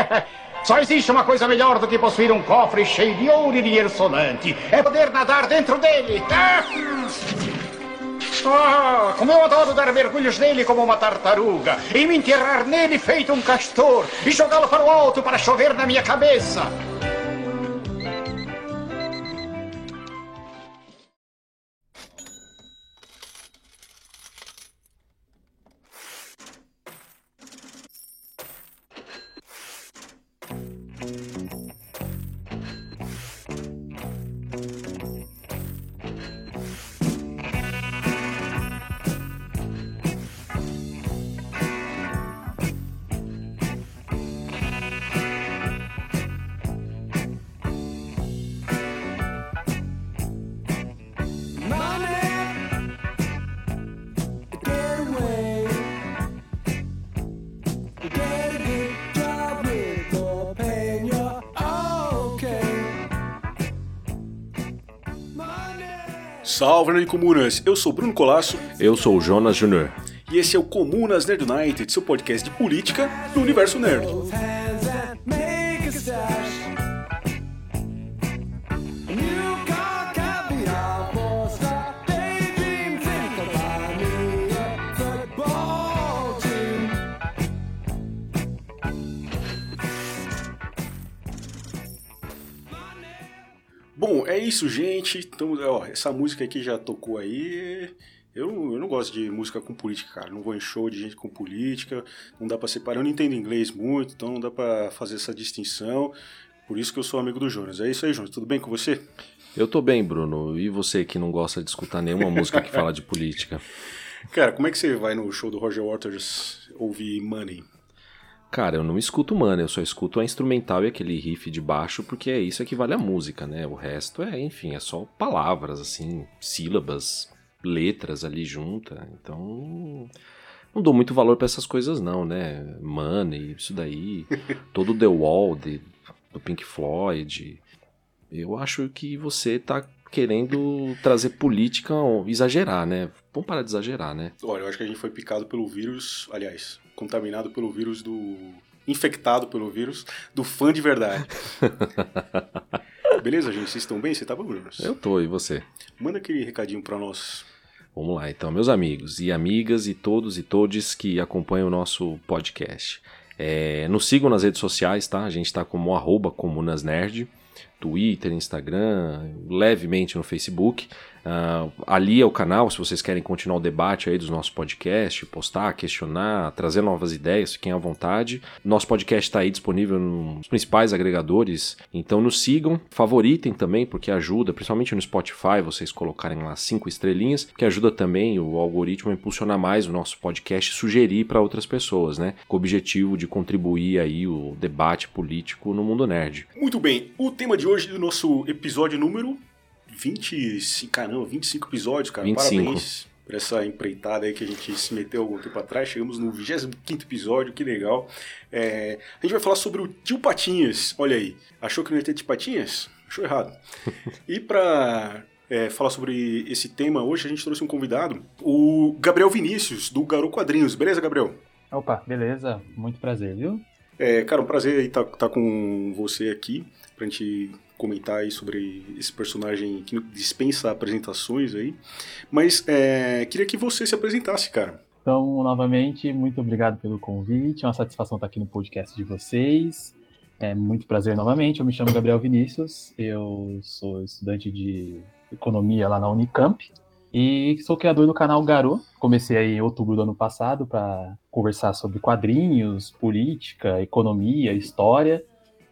Só existe uma coisa melhor do que possuir um cofre cheio de ouro e dinheiro sonante. É poder nadar dentro dele. Ah, como eu adoro dar mergulhos nele como uma tartaruga. E me enterrar nele feito um castor. E jogá-lo para o alto para chover na minha cabeça. Salve, Nerd Comunas! Eu sou Bruno Colasso. Eu sou o Jonas Júnior. E esse é o Comunas Nerd United, seu podcast de política do universo nerd. Isso, gente. Então, ó, essa música aqui já tocou aí. Eu, eu não gosto de música com política, cara. Não vou em show de gente com política. Não dá para separar. Eu não entendo inglês muito, então não dá para fazer essa distinção. Por isso que eu sou amigo do Jonas. É isso aí, Jonas. Tudo bem com você? Eu tô bem, Bruno. E você que não gosta de escutar nenhuma música que fala de política? Cara, como é que você vai no show do Roger Waters ouvir Money? Cara, eu não escuto mano, eu só escuto a instrumental e aquele riff de baixo, porque é isso que vale a música, né? O resto é, enfim, é só palavras, assim, sílabas, letras ali junta. Então, não dou muito valor para essas coisas não, né? Money, isso daí, todo The Wall de, do Pink Floyd. Eu acho que você tá querendo trazer política, exagerar, né? Vamos parar de exagerar, né? Olha, eu acho que a gente foi picado pelo vírus, aliás, contaminado pelo vírus do. infectado pelo vírus do fã de verdade. Beleza, gente? Vocês estão bem? Você tá bom, Bruno? Eu tô, e você? Manda aquele recadinho pra nós. Vamos lá, então, meus amigos e amigas e todos e todes que acompanham o nosso podcast. É, nos sigam nas redes sociais, tá? A gente tá como arroba comunasnerd. Twitter, Instagram, levemente no Facebook. Uh, ali é o canal, se vocês querem continuar o debate aí dos nossos podcasts, postar, questionar, trazer novas ideias, fiquem à vontade. Nosso podcast está aí disponível nos principais agregadores, então nos sigam, favoritem também, porque ajuda, principalmente no Spotify, vocês colocarem lá cinco estrelinhas, que ajuda também o algoritmo a impulsionar mais o nosso podcast e sugerir para outras pessoas, né? Com o objetivo de contribuir aí o debate político no mundo nerd. Muito bem, o tema de hoje do nosso episódio número 25, caramba, 25 episódios, cara. 25. Parabéns por essa empreitada aí que a gente se meteu algum tempo atrás. Chegamos no 25 episódio, que legal. É, a gente vai falar sobre o Tio Patinhas. Olha aí, achou que não ia ter Tio Patinhas? Achou errado. e para é, falar sobre esse tema, hoje a gente trouxe um convidado, o Gabriel Vinícius, do Garou Quadrinhos. Beleza, Gabriel? Opa, beleza. Muito prazer, viu? É, cara, um prazer estar tá, tá com você aqui pra gente comentar aí sobre esse personagem que dispensa apresentações aí. Mas é, queria que você se apresentasse, cara. Então, novamente, muito obrigado pelo convite. É uma satisfação estar aqui no podcast de vocês. É muito prazer novamente. Eu me chamo Gabriel Vinícius. Eu sou estudante de economia lá na Unicamp e sou criador do canal Garou. Comecei aí em outubro do ano passado para conversar sobre quadrinhos, política, economia, história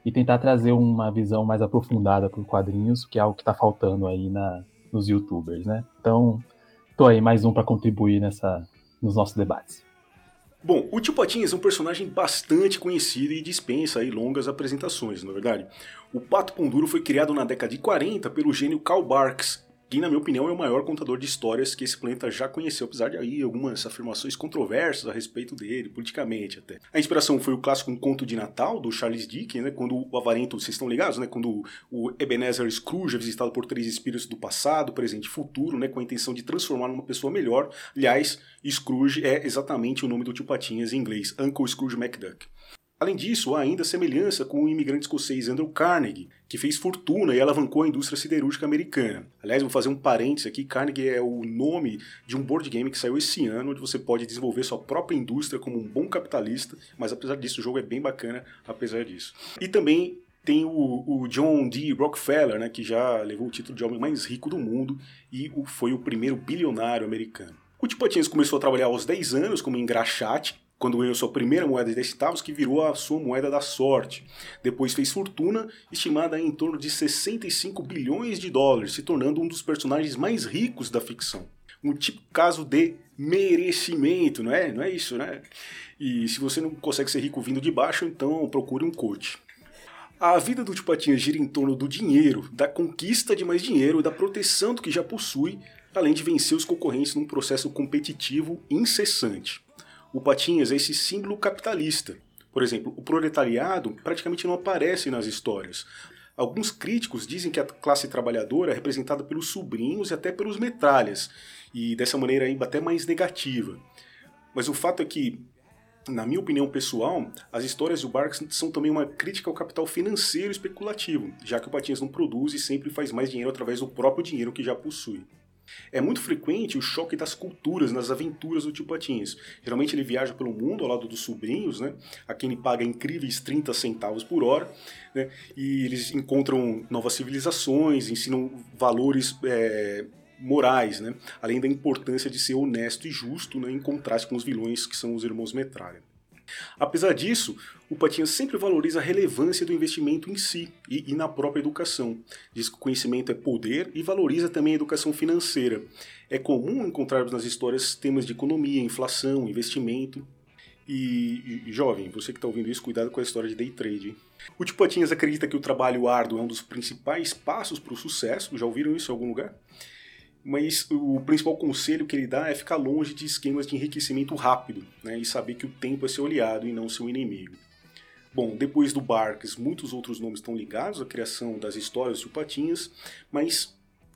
e tentar trazer uma visão mais aprofundada para os quadrinhos, que é algo que está faltando aí na, nos youtubers, né? Então, tô aí mais um para contribuir nessa, nos nossos debates. Bom, o Tio Patinhas é um personagem bastante conhecido e dispensa aí longas apresentações, na é verdade. O Pato Ponduro foi criado na década de 40 pelo gênio Karl Barks, que na minha opinião é o maior contador de histórias que esse planeta já conheceu, apesar de aí algumas afirmações controversas a respeito dele, politicamente até. A inspiração foi o clássico Um Conto de Natal, do Charles Dickens, né, quando o avarento, vocês estão ligados, né, quando o Ebenezer Scrooge é visitado por três espíritos do passado, presente e futuro, né, com a intenção de transformar numa pessoa melhor. Aliás, Scrooge é exatamente o nome do tio Patinhas em inglês, Uncle Scrooge McDuck. Além disso, há ainda semelhança com o imigrante escocês Andrew Carnegie, que fez fortuna e alavancou a indústria siderúrgica americana. Aliás, vou fazer um parênteses aqui: Carnegie é o nome de um board game que saiu esse ano, onde você pode desenvolver sua própria indústria como um bom capitalista, mas apesar disso, o jogo é bem bacana, apesar disso. E também tem o, o, John D. Rockefeller, né, que já levou o título de homem mais rico do mundo e foi o primeiro bilionário americano. O Tio começou a trabalhar aos 10 anos como engraxate, quando ganhou sua primeira moeda de 10 centavos, que virou a sua moeda da sorte. Depois fez fortuna, estimada em torno de 65 bilhões de dólares, se tornando um dos personagens mais ricos da ficção. Um tipo caso de merecimento, não é? Não é isso, né? E se você não consegue ser rico vindo de baixo, então procure um coach. A vida do Tio Patinhas gira em torno do dinheiro, da conquista de mais dinheiro e da proteção do que já possui, além de vencer os concorrentes num processo competitivo incessante. O Patinhas é esse símbolo capitalista. Por exemplo, o proletariado praticamente não aparece nas histórias. Alguns críticos dizem que a classe trabalhadora é representada pelos sobrinhos e até pelos metralhas, e dessa maneira ainda até mais negativa. Mas o fato é que, na minha opinião pessoal, as histórias do Barks são também uma crítica ao capital financeiro especulativo, já que o Patinhas não produz e sempre faz mais dinheiro através do próprio dinheiro que já possui. É muito frequente o choque das culturas nas aventuras do tio Patinhas. Geralmente ele viaja pelo mundo ao lado dos sobrinhos, né, a quem ele paga incríveis 30 centavos por hora, né, e eles encontram novas civilizações, ensinam valores é, morais, né, além da importância de ser honesto e justo né, em contraste com os vilões que são os irmãos Metralha. Apesar disso, o Patinhas sempre valoriza a relevância do investimento em si e, e, na própria educação. Diz que o conhecimento é poder e valoriza também a educação financeira. É comum encontrarmos nas histórias temas de economia, inflação, investimento. E, jovem, você que está ouvindo isso, cuidado com a história de day trade. O Tio Patinhas acredita que o trabalho árduo é um dos principais passos para o sucesso. Já ouviram isso em algum lugar? mas o principal conselho que ele dá é ficar longe de esquemas de enriquecimento rápido né, e saber que o tempo é seu aliado e não seu inimigo. Bom, depois do Barks, muitos outros nomes estão ligados à criação das histórias de Patinhas, mas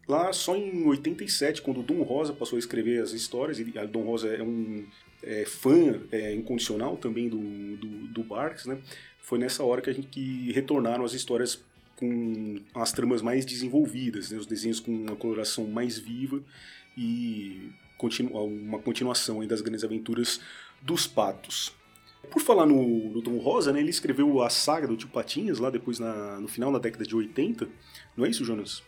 lá só em 87, quando o Dom Rosa passou a escrever as histórias, e Dom Rosa é um é, fã é, incondicional também do, do, do Barks, né? Foi nessa hora que a gente que retornaram as histórias com as tramas mais desenvolvidas, né? os desenhos com uma coloração mais viva e continu uma continuação das grandes aventuras dos patos. Por falar no, no Tom Rosa, né, ele escreveu a saga do Tio Patinhas lá depois na, no final da década de 80, não é isso, Jonas?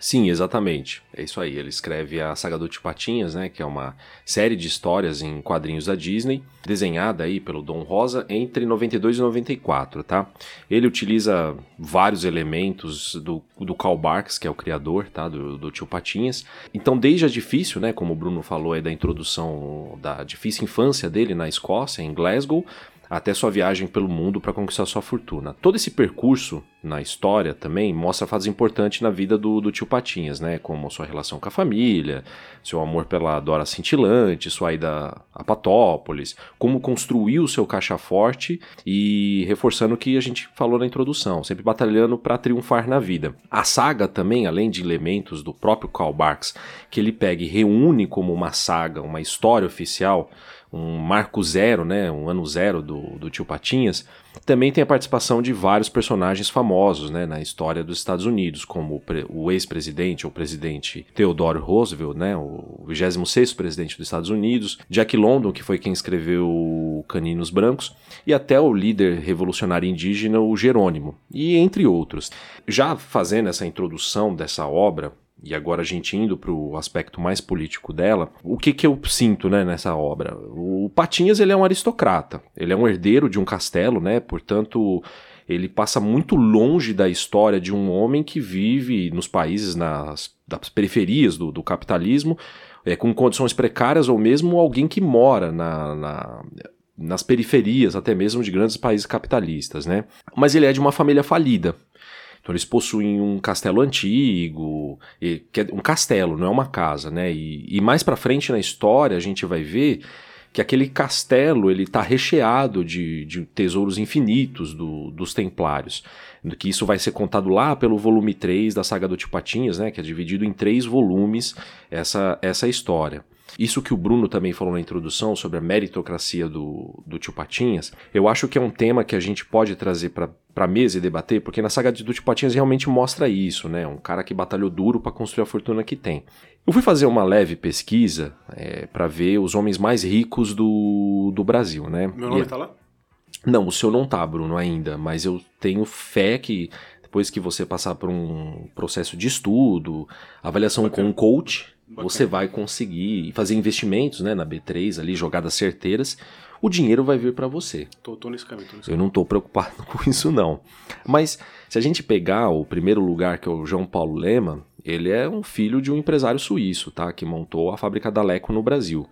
Sim, exatamente. É isso aí. Ele escreve a Saga do Tipatinhas, né, que é uma série de histórias em quadrinhos da Disney, desenhada aí pelo Dom Rosa entre 92 e 94, tá? Ele utiliza vários elementos do, do Karl Barks, que é o criador, tá, do, do Tio Patinhas. Então, desde a difícil, né, como o Bruno falou aí da introdução da difícil infância dele na Escócia, em Glasgow, até sua viagem pelo mundo para conquistar sua fortuna. Todo esse percurso na história também mostra fatos importantes na vida do, do tio Patinhas, né? Como sua relação com a família, seu amor pela Dora Cintilante, sua ida a Patópolis, como construiu seu caixa forte e reforçando o que a gente falou na introdução, sempre batalhando para triunfar na vida. A saga também, além de elementos do próprio Karl Barks, que ele pega e reúne como uma saga, uma história oficial, um marco zero, né, um ano zero do, do Tio Patinhas, também tem a participação de vários personagens famosos né, na história dos Estados Unidos, como o ex-presidente ou presidente Theodore Roosevelt, né, o 26º presidente dos Estados Unidos, Jack London, que foi quem escreveu Caninos Brancos, e até o líder revolucionário indígena, o Jerônimo, e entre outros. Já fazendo essa introdução dessa obra, e agora a gente indo para o aspecto mais político dela, o que, que eu sinto né, nessa obra? O Patinhas ele é um aristocrata, ele é um herdeiro de um castelo, né? Portanto, ele passa muito longe da história de um homem que vive nos países nas periferias do, do capitalismo, é, com condições precárias, ou mesmo alguém que mora na, na nas periferias, até mesmo de grandes países capitalistas, né? Mas ele é de uma família falida. Então eles possuem um castelo antigo, que é um castelo, não é uma casa, né? E, e mais para frente na história a gente vai ver que aquele castelo ele está recheado de, de, tesouros infinitos do, dos templários. Que isso vai ser contado lá pelo volume 3 da saga do Tio Patinhas, né, que é dividido em três volumes essa, essa história. Isso que o Bruno também falou na introdução sobre a meritocracia do, do Tio Patinhas, eu acho que é um tema que a gente pode trazer para para mesa e debater, porque na saga do Tio Patinhas realmente mostra isso, né? Um cara que batalhou duro para construir a fortuna que tem. Eu fui fazer uma leve pesquisa é, para ver os homens mais ricos do, do Brasil, né? Meu nome e, tá lá? Não, o seu não tá, Bruno, ainda, mas eu tenho fé que depois que você passar por um processo de estudo, avaliação Bacana. com um coach, Bacana. você vai conseguir fazer investimentos né, na B3 ali, jogadas certeiras, o dinheiro vai vir para você. Tô, tô, nesse caminho, tô nesse Eu não tô preocupado com isso não. Mas se a gente pegar o primeiro lugar, que é o João Paulo Lema, ele é um filho de um empresário suíço, tá? Que montou a fábrica da Leco no Brasil.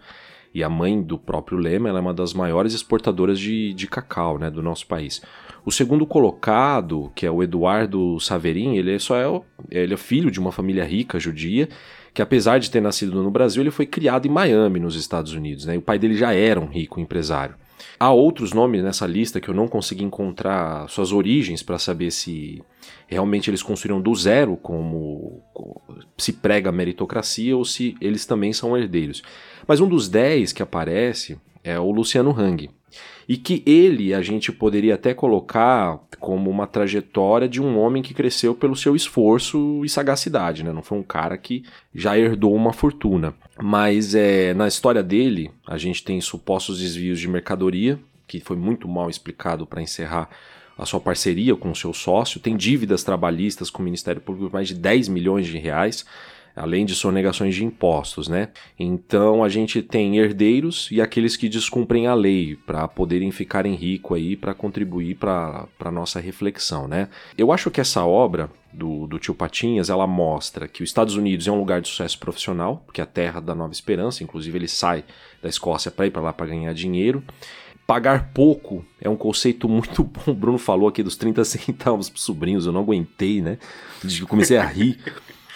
E a mãe do próprio Lema é uma das maiores exportadoras de, de cacau né, do nosso país. O segundo colocado, que é o Eduardo Saverin, ele só é, ele é filho de uma família rica judia, que apesar de ter nascido no Brasil, ele foi criado em Miami, nos Estados Unidos. Né? o pai dele já era um rico empresário. Há outros nomes nessa lista que eu não consegui encontrar suas origens para saber se realmente eles construíram do zero, como se prega a meritocracia, ou se eles também são herdeiros. Mas um dos dez que aparece é o Luciano Hang e que ele a gente poderia até colocar como uma trajetória de um homem que cresceu pelo seu esforço e sagacidade, né? Não foi um cara que já herdou uma fortuna. Mas é, na história dele, a gente tem supostos desvios de mercadoria, que foi muito mal explicado para encerrar a sua parceria com o seu sócio, tem dívidas trabalhistas com o Ministério Público mais de 10 milhões de reais além de sonegações de impostos, né? Então a gente tem herdeiros e aqueles que descumprem a lei para poderem ficarem ricos aí para contribuir para a nossa reflexão, né? Eu acho que essa obra do, do tio Patinhas, ela mostra que os Estados Unidos é um lugar de sucesso profissional, que é a terra da nova esperança, inclusive ele sai da Escócia para ir para lá para ganhar dinheiro. Pagar pouco é um conceito muito bom. O Bruno falou aqui dos 30 centavos para sobrinhos, eu não aguentei, né? Comecei a rir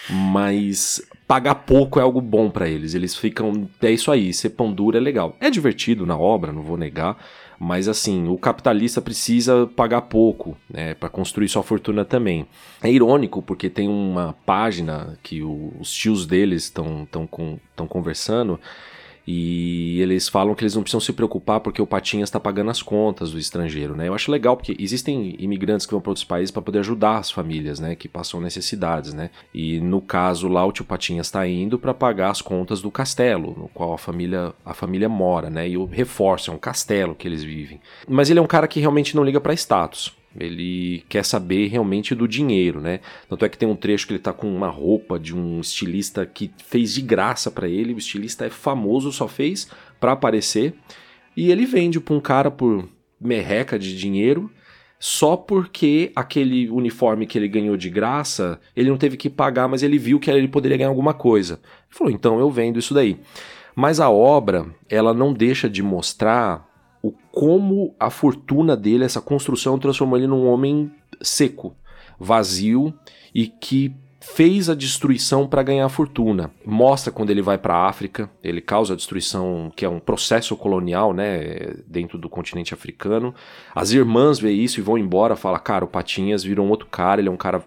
mas pagar pouco é algo bom para eles. Eles ficam. É isso aí, ser pão duro é legal. É divertido na obra, não vou negar. Mas assim, o capitalista precisa pagar pouco né, para construir sua fortuna também. É irônico porque tem uma página que o, os tios deles estão conversando e eles falam que eles não precisam se preocupar porque o Patinhas está pagando as contas do estrangeiro, né? Eu acho legal porque existem imigrantes que vão para outros países para poder ajudar as famílias, né? Que passam necessidades, né? E no caso lá o tio Patinhas está indo para pagar as contas do castelo no qual a família a família mora, né? E o reforço é um castelo que eles vivem. Mas ele é um cara que realmente não liga para status. Ele quer saber realmente do dinheiro, né? Tanto é que tem um trecho que ele tá com uma roupa de um estilista que fez de graça para ele. O estilista é famoso, só fez para aparecer. E ele vende para um cara por merreca de dinheiro só porque aquele uniforme que ele ganhou de graça, ele não teve que pagar, mas ele viu que ele poderia ganhar alguma coisa. Ele falou: "Então eu vendo isso daí". Mas a obra, ela não deixa de mostrar como a fortuna dele, essa construção, transformou ele num homem seco, vazio e que fez a destruição para ganhar fortuna. Mostra quando ele vai para a África, ele causa a destruição, que é um processo colonial, né, dentro do continente africano. As irmãs veem isso e vão embora, fala: "Cara, o Patinhas virou um outro cara, ele é um cara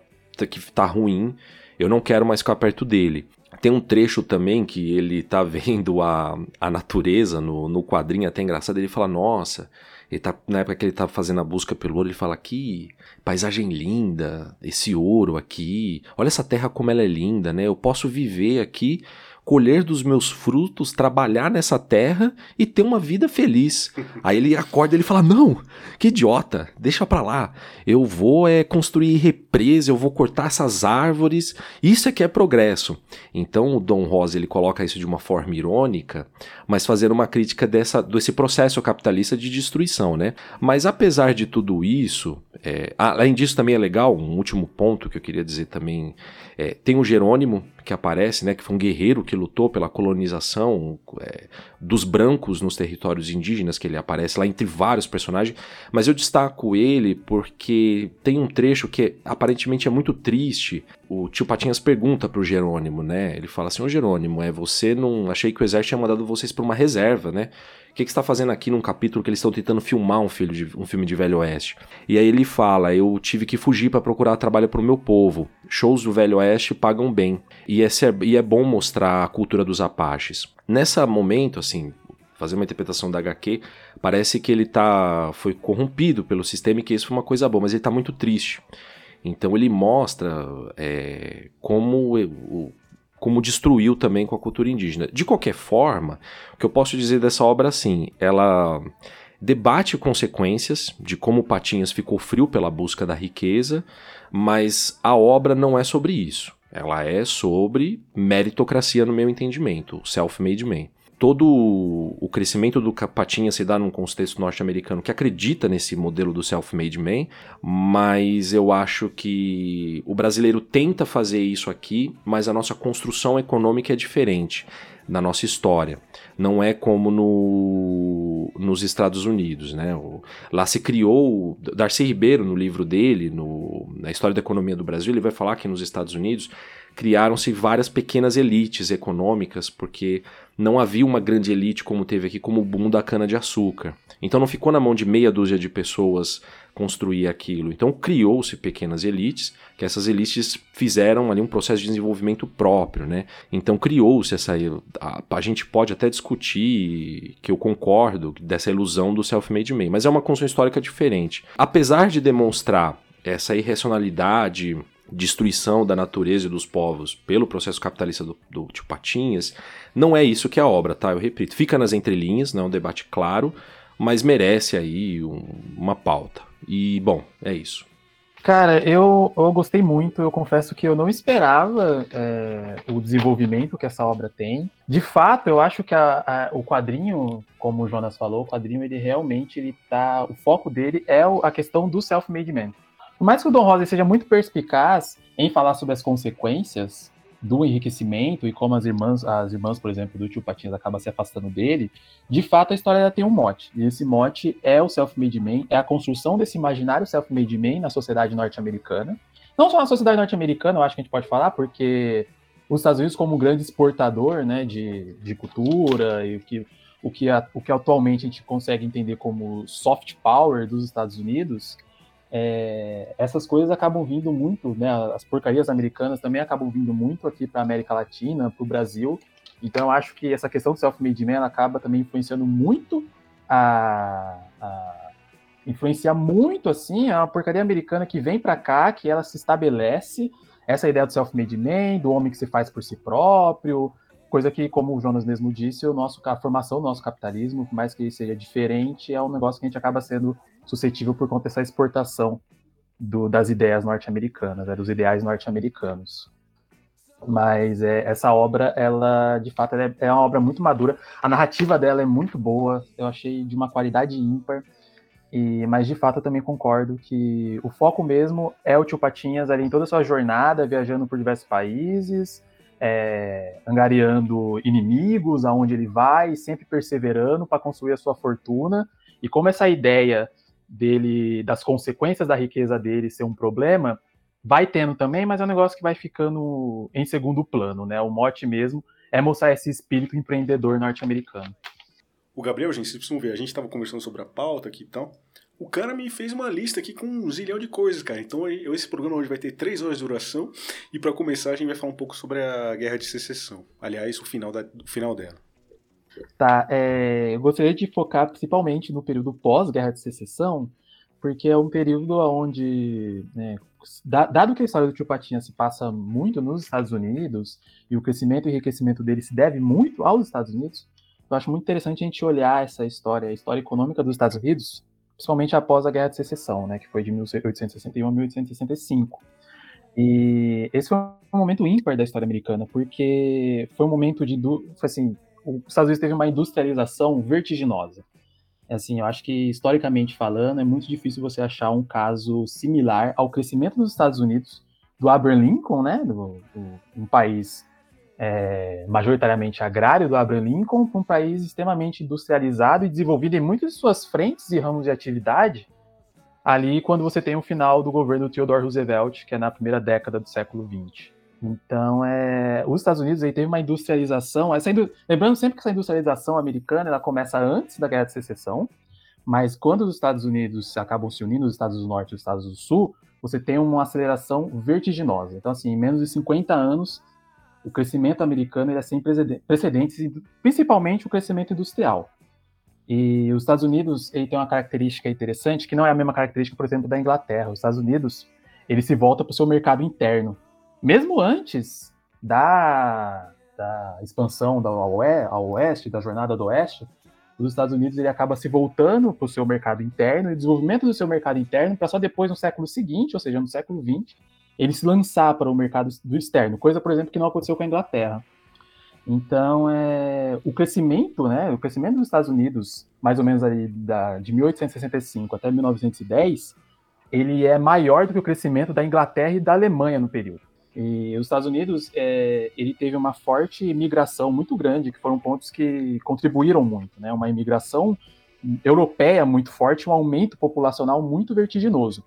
que tá ruim, eu não quero mais ficar perto dele". Tem um trecho também que ele tá vendo a, a natureza no, no quadrinho, até engraçado, ele fala, nossa, ele tá, na época que ele tá fazendo a busca pelo ouro, ele fala, que paisagem linda, esse ouro aqui, olha essa terra como ela é linda, né? Eu posso viver aqui colher dos meus frutos, trabalhar nessa terra e ter uma vida feliz. Aí ele acorda e ele fala: Não, que idiota, deixa pra lá. Eu vou é, construir represa, eu vou cortar essas árvores. Isso é que é progresso. Então o Dom Rosa ele coloca isso de uma forma irônica, mas fazendo uma crítica dessa, desse processo capitalista de destruição, né? Mas apesar de tudo isso, é, além disso também é legal, um último ponto que eu queria dizer também é, tem o Jerônimo, que aparece, né, que foi um guerreiro que lutou pela colonização é, dos brancos nos territórios indígenas, que ele aparece lá entre vários personagens, mas eu destaco ele porque tem um trecho que aparentemente é muito triste. O tio Patinhas pergunta pro Jerônimo, né? Ele fala assim: Ô Jerônimo, é você não. Achei que o exército tinha mandado vocês para uma reserva, né? Que, que você está fazendo aqui num capítulo que eles estão tentando filmar um, de, um filme de Velho Oeste? E aí ele fala: Eu tive que fugir para procurar trabalho para o meu povo. Shows do Velho Oeste pagam bem. E é, e é bom mostrar a cultura dos Apaches. Nessa momento, assim, fazer uma interpretação da HQ, parece que ele tá foi corrompido pelo sistema e que isso foi uma coisa boa, mas ele está muito triste. Então ele mostra é, como o, como destruiu também com a cultura indígena. De qualquer forma, o que eu posso dizer dessa obra assim, ela debate consequências de como Patinhas ficou frio pela busca da riqueza, mas a obra não é sobre isso. Ela é sobre meritocracia no meu entendimento, self-made man todo o crescimento do Patinha se dá num contexto norte-americano que acredita nesse modelo do self-made man, mas eu acho que o brasileiro tenta fazer isso aqui, mas a nossa construção econômica é diferente na nossa história. Não é como no, nos Estados Unidos. Né? O, lá se criou. Darcy Ribeiro, no livro dele, no, na História da Economia do Brasil, ele vai falar que nos Estados Unidos criaram-se várias pequenas elites econômicas, porque não havia uma grande elite como teve aqui, como o boom da cana-de-açúcar. Então não ficou na mão de meia dúzia de pessoas construir aquilo. Então criou-se pequenas elites, que essas elites fizeram ali um processo de desenvolvimento próprio, né? Então criou-se essa a, a, gente pode até discutir que eu concordo dessa ilusão do self-made man, mas é uma construção histórica diferente. Apesar de demonstrar essa irracionalidade destruição da natureza e dos povos pelo processo capitalista do, do tio Patinhas, não é isso que é a obra, tá? Eu repito, fica nas entrelinhas, não é um debate claro, mas merece aí um, uma pauta. E, bom, é isso. Cara, eu, eu gostei muito, eu confesso que eu não esperava é, o desenvolvimento que essa obra tem. De fato, eu acho que a, a, o quadrinho, como o Jonas falou, o quadrinho, ele realmente, ele tá, o foco dele é a questão do self-made man. Por mais que o Don Rosa seja muito perspicaz em falar sobre as consequências do enriquecimento e como as irmãs, as irmãs, por exemplo, do tio Patinhas acabam se afastando dele, de fato a história tem um mote. E esse mote é o self-made man, é a construção desse imaginário self-made man na sociedade norte-americana. Não só na sociedade norte-americana, eu acho que a gente pode falar, porque os Estados Unidos, como um grande exportador né, de, de cultura e o que, o, que, o que atualmente a gente consegue entender como soft power dos Estados Unidos, é, essas coisas acabam vindo muito, né? As porcarias americanas também acabam vindo muito aqui para a América Latina, para o Brasil. Então eu acho que essa questão do self-made man acaba também influenciando muito a, a influencia muito assim a porcaria americana que vem para cá, que ela se estabelece essa ideia do self-made man, do homem que se faz por si próprio, coisa que, como o Jonas mesmo disse, o nosso, a formação do nosso capitalismo, por mais que seja diferente, é um negócio que a gente acaba sendo suscetível por conta dessa exportação do, das ideias norte-americanas, né, dos ideais norte-americanos. Mas é, essa obra, ela de fato é, é uma obra muito madura. A narrativa dela é muito boa, eu achei de uma qualidade ímpar. E, mas de fato eu também concordo que o foco mesmo é o Tio Patinhas ali em toda a sua jornada, viajando por diversos países, é, angariando inimigos aonde ele vai, sempre perseverando para construir a sua fortuna. E como essa ideia dele, das consequências da riqueza dele ser um problema, vai tendo também, mas é um negócio que vai ficando em segundo plano, né? O mote mesmo é mostrar esse espírito empreendedor norte-americano. O Gabriel, gente, vocês precisam ver, a gente estava conversando sobre a pauta aqui e tal. O cara me fez uma lista aqui com um zilhão de coisas, cara. Então esse programa hoje vai ter três horas de duração. E para começar, a gente vai falar um pouco sobre a Guerra de Secessão. Aliás, o final, da, o final dela. Tá, é, eu gostaria de focar principalmente no período pós-Guerra de Secessão, porque é um período onde, né, dado que a história do Tio Patinha se passa muito nos Estados Unidos, e o crescimento e enriquecimento dele se deve muito aos Estados Unidos, eu acho muito interessante a gente olhar essa história, a história econômica dos Estados Unidos, principalmente após a Guerra de Secessão, né, que foi de 1861 a 1865. E esse foi um momento ímpar da história americana, porque foi um momento de, assim, os Estados Unidos teve uma industrialização vertiginosa. Assim, eu acho que historicamente falando, é muito difícil você achar um caso similar ao crescimento dos Estados Unidos, do Abraham Lincoln, né, do, do um país é, majoritariamente agrário do Abraham Lincoln, para um país extremamente industrializado e desenvolvido em muitas de suas frentes e ramos de atividade, ali quando você tem o final do governo Theodore Roosevelt, que é na primeira década do século XX. Então, é, os Estados Unidos aí teve uma industrialização, essa, lembrando sempre que essa industrialização americana ela começa antes da Guerra de Secessão, mas quando os Estados Unidos acabam se unindo, os Estados do Norte e os Estados do Sul, você tem uma aceleração vertiginosa. Então, assim, em menos de 50 anos, o crescimento americano é sem precedentes, principalmente o crescimento industrial. E os Estados Unidos ele tem uma característica interessante, que não é a mesma característica, por exemplo, da Inglaterra. Os Estados Unidos ele se volta para o seu mercado interno. Mesmo antes da, da expansão da ao oeste, da jornada do oeste, os Estados Unidos ele acaba se voltando para o seu mercado interno e desenvolvimento do seu mercado interno para só depois, no século seguinte, ou seja, no século XX, ele se lançar para o mercado do externo, coisa, por exemplo, que não aconteceu com a Inglaterra. Então, é, o crescimento, né, o crescimento dos Estados Unidos, mais ou menos ali da, de 1865 até 1910, ele é maior do que o crescimento da Inglaterra e da Alemanha no período. E os Estados Unidos, é, ele teve uma forte migração muito grande, que foram pontos que contribuíram muito, né? Uma imigração europeia muito forte, um aumento populacional muito vertiginoso.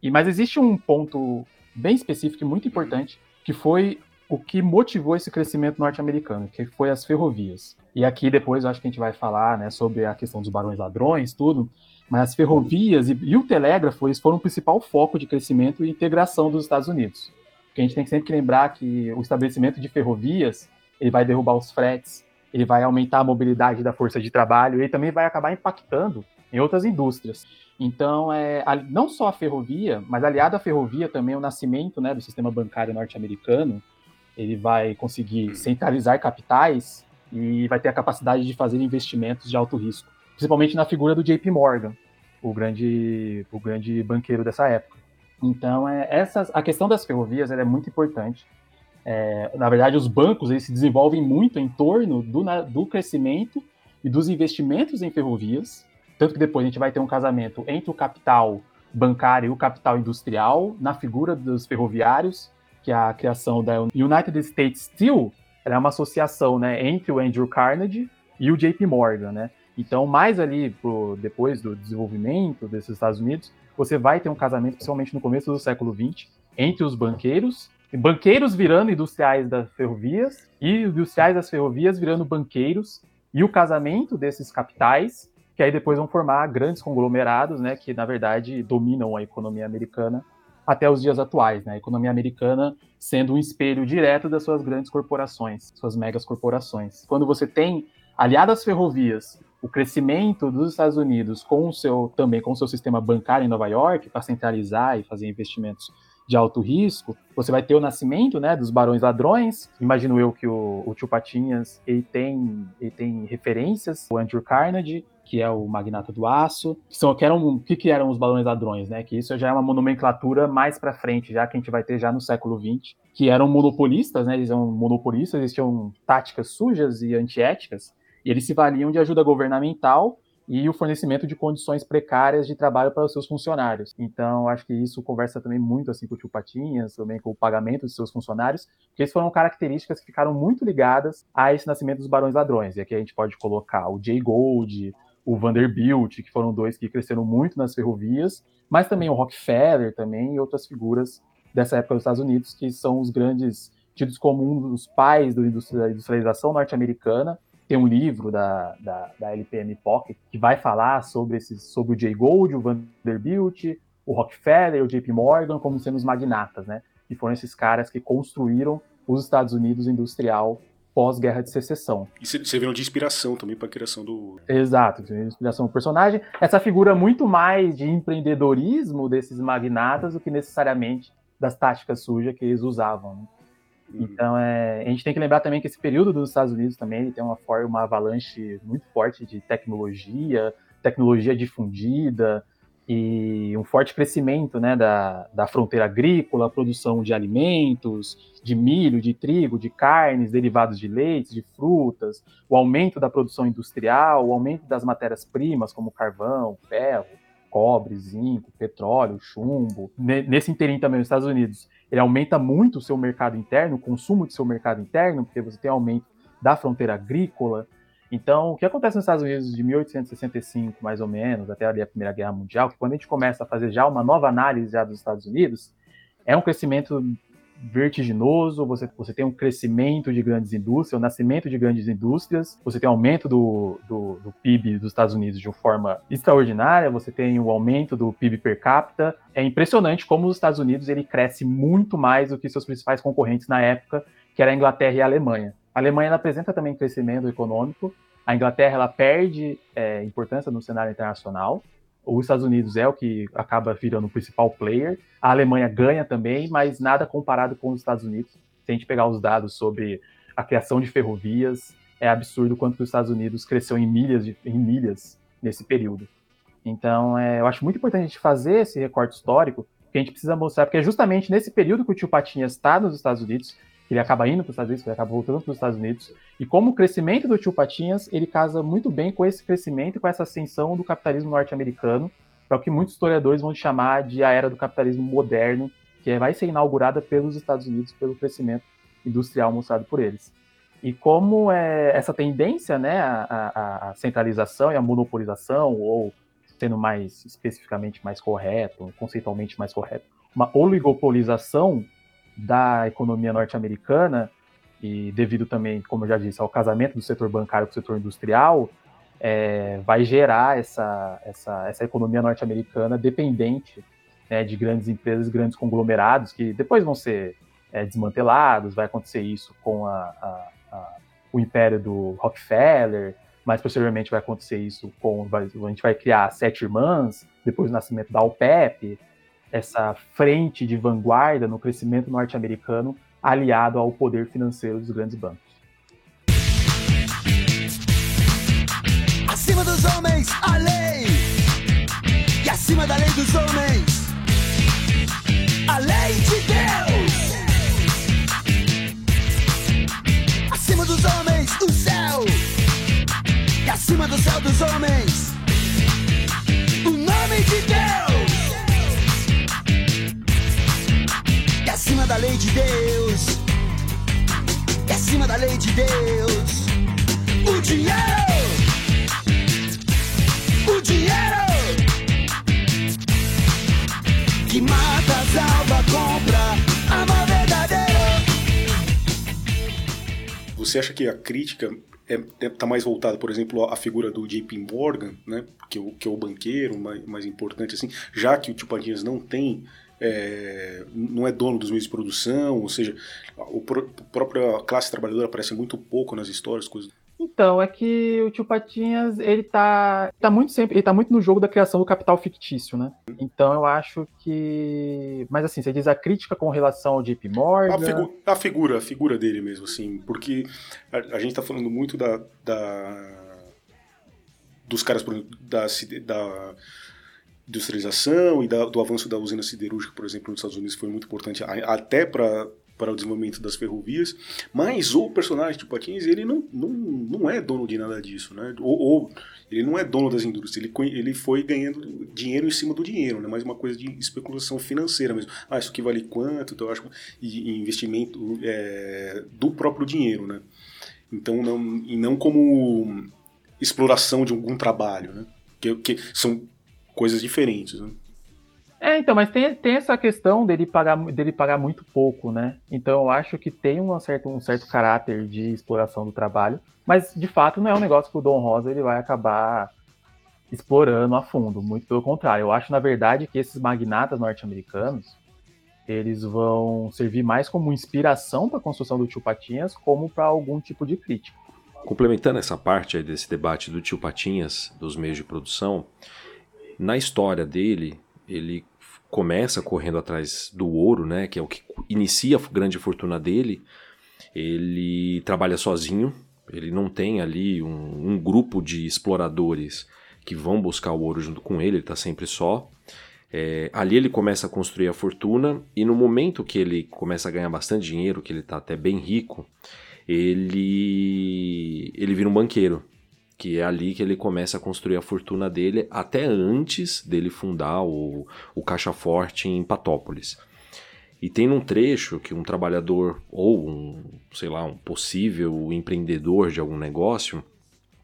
E mas existe um ponto bem específico e muito importante, que foi o que motivou esse crescimento norte-americano, que foi as ferrovias. E aqui depois eu acho que a gente vai falar, né, sobre a questão dos barões ladrões, tudo, mas as ferrovias e, e o telégrafo, eles foram o principal foco de crescimento e integração dos Estados Unidos. Porque a gente tem sempre que lembrar que o estabelecimento de ferrovias ele vai derrubar os fretes, ele vai aumentar a mobilidade da força de trabalho, ele também vai acabar impactando em outras indústrias. Então, é, não só a ferrovia, mas aliado à ferrovia também o nascimento né, do sistema bancário norte-americano, ele vai conseguir centralizar capitais e vai ter a capacidade de fazer investimentos de alto risco, principalmente na figura do JP Morgan, o grande, o grande banqueiro dessa época. Então, é, essas, a questão das ferrovias é muito importante. É, na verdade, os bancos eles se desenvolvem muito em torno do, na, do crescimento e dos investimentos em ferrovias, tanto que depois a gente vai ter um casamento entre o capital bancário e o capital industrial na figura dos ferroviários, que é a criação da United States Steel, é uma associação né, entre o Andrew Carnegie e o JP Morgan, né? Então, mais ali pro, depois do desenvolvimento desses Estados Unidos, você vai ter um casamento, principalmente no começo do século XX, entre os banqueiros, banqueiros virando industriais das ferrovias e industriais das ferrovias virando banqueiros, e o casamento desses capitais, que aí depois vão formar grandes conglomerados, né, que na verdade dominam a economia americana até os dias atuais, né? A economia americana sendo um espelho direto das suas grandes corporações, suas megas corporações. Quando você tem aliado às ferrovias o crescimento dos Estados Unidos com o seu também com o seu sistema bancário em Nova York para centralizar e fazer investimentos de alto risco, você vai ter o nascimento né, dos barões ladrões. Imagino eu que o, o Tio Patinhas ele tem, ele tem referências, o Andrew Carnegie, que é o magnata do aço, que são que eram que, que eram os balões ladrões, né? Que isso já é uma nomenclatura mais para frente, já que a gente vai ter já no século XX, que eram monopolistas, né? Eles eram monopolistas, eles tinham táticas sujas e antiéticas, eles se valiam de ajuda governamental e o fornecimento de condições precárias de trabalho para os seus funcionários. Então, acho que isso conversa também muito assim com o tio Patinhas, também com o pagamento dos seus funcionários, porque essas foram características que ficaram muito ligadas a esse nascimento dos barões ladrões. E aqui a gente pode colocar o Jay Gold, o Vanderbilt, que foram dois que cresceram muito nas ferrovias, mas também o Rockefeller também e outras figuras dessa época dos Estados Unidos, que são os grandes tidos como um dos pais da industrialização norte-americana tem um livro da, da, da LPM Pocket que vai falar sobre, esses, sobre o Jay Gould, o Vanderbilt, o Rockefeller, o JP Morgan, como sendo os magnatas, né? Que foram esses caras que construíram os Estados Unidos industrial pós-guerra de secessão. E serviram de inspiração também para a criação do. Exato, de inspiração do personagem. Essa figura muito mais de empreendedorismo desses magnatas do que necessariamente das táticas sujas que eles usavam. Né? Uhum. Então, é, a gente tem que lembrar também que esse período dos Estados Unidos também tem uma, uma avalanche muito forte de tecnologia, tecnologia difundida e um forte crescimento né, da, da fronteira agrícola, produção de alimentos, de milho, de trigo, de carnes, derivados de leite, de frutas, o aumento da produção industrial, o aumento das matérias-primas como carvão, ferro, cobre, zinco, petróleo, chumbo. Nesse inteirinho também nos Estados Unidos, ele aumenta muito o seu mercado interno, o consumo do seu mercado interno, porque você tem aumento da fronteira agrícola. Então, o que acontece nos Estados Unidos de 1865, mais ou menos, até ali a Primeira Guerra Mundial, que quando a gente começa a fazer já uma nova análise já dos Estados Unidos, é um crescimento vertiginoso, você, você tem um crescimento de grandes indústrias, o nascimento de grandes indústrias, você tem um aumento do, do, do, PIB dos Estados Unidos de uma forma extraordinária, você tem o um aumento do PIB per capita. É impressionante como os Estados Unidos ele cresce muito mais do que seus principais concorrentes na época, que era a Inglaterra e a Alemanha. A Alemanha ela apresenta também crescimento econômico, a Inglaterra ela perde é, importância no cenário internacional, os Estados Unidos é o que acaba virando o principal player, a Alemanha ganha também, mas nada comparado com os Estados Unidos. Se a gente pegar os dados sobre a criação de ferrovias, é absurdo quanto os Estados Unidos cresceu em milhas, de, em milhas nesse período. Então, é, eu acho muito importante a gente fazer esse recorte histórico, que a gente precisa mostrar, porque é justamente nesse período que o tio Patinhas está nos Estados Unidos, que ele acaba indo para os Estados Unidos, que ele acaba voltando para os Estados Unidos, e como o crescimento do tio Patinhas, ele casa muito bem com esse crescimento e com essa ascensão do capitalismo norte-americano, para o que muitos historiadores vão chamar de a era do capitalismo moderno, que vai ser inaugurada pelos Estados Unidos pelo crescimento industrial mostrado por eles. E como é essa tendência, né, a, a centralização e a monopolização, ou sendo mais especificamente mais correto, conceitualmente mais correto, uma oligopolização da economia norte-americana, e devido também, como eu já disse, ao casamento do setor bancário com o setor industrial, é, vai gerar essa, essa, essa economia norte-americana dependente né, de grandes empresas, grandes conglomerados, que depois vão ser é, desmantelados, vai acontecer isso com a, a, a, o império do Rockefeller, mais posteriormente vai acontecer isso com, vai, a gente vai criar sete irmãs, depois do nascimento da OPEP, essa frente de vanguarda no crescimento norte-americano aliado ao poder financeiro dos grandes bancos. Acima dos homens, a lei. E acima da lei dos homens, a lei de Deus. Acima dos homens, o céu. E acima do céu dos homens, o nome de Deus. Acima da lei de Deus. E acima da lei de Deus. O dinheiro. O dinheiro. Que mata, salva, compra, ama verdadeiro. Você acha que a crítica é, é, tá mais voltada, por exemplo, à figura do JP Morgan, né, que, é o, que é o banqueiro mais, mais importante, assim, já que o Tio Padinhas não tem é, não é dono dos meios de produção, ou seja, o pró própria classe trabalhadora aparece muito pouco nas histórias, coisas. Então, é que o tio Patinhas, ele tá, tá muito sempre, ele tá muito no jogo da criação do capital fictício, né? Então eu acho que. Mas assim, você diz a crítica com relação ao JP Morgan. A, figu a figura, a figura dele mesmo, assim, porque a, a gente tá falando muito da. da dos caras, por exemplo, da, da industrialização e da, do avanço da usina siderúrgica, por exemplo, nos Estados Unidos foi muito importante até para para o desenvolvimento das ferrovias, mas o personagem de Patins, ele não, não, não é dono de nada disso, né? Ou, ou, ele não é dono das indústrias, ele, ele foi ganhando dinheiro em cima do dinheiro, né? Mais uma coisa de especulação financeira mesmo. Ah, isso aqui vale quanto? Então, eu acho e, e investimento é, do próprio dinheiro, né? Então, não, e não como exploração de algum trabalho, né? Que, que são coisas diferentes. Né? É, então, mas tem, tem essa questão dele pagar, dele pagar muito pouco, né? Então eu acho que tem um certo, um certo caráter de exploração do trabalho, mas de fato não é um negócio que o Dom Rosa ele vai acabar explorando a fundo, muito pelo contrário. Eu acho, na verdade, que esses magnatas norte-americanos eles vão servir mais como inspiração para a construção do Tio Patinhas, como para algum tipo de crítica. Complementando essa parte desse debate do Tio Patinhas, dos meios de produção, na história dele, ele começa correndo atrás do ouro, né, que é o que inicia a grande fortuna dele. Ele trabalha sozinho, ele não tem ali um, um grupo de exploradores que vão buscar o ouro junto com ele, ele está sempre só. É, ali ele começa a construir a fortuna e no momento que ele começa a ganhar bastante dinheiro, que ele está até bem rico, ele ele vira um banqueiro que é ali que ele começa a construir a fortuna dele, até antes dele fundar o, o Caixa Forte em Patópolis. E tem num trecho que um trabalhador ou um, sei lá, um possível empreendedor de algum negócio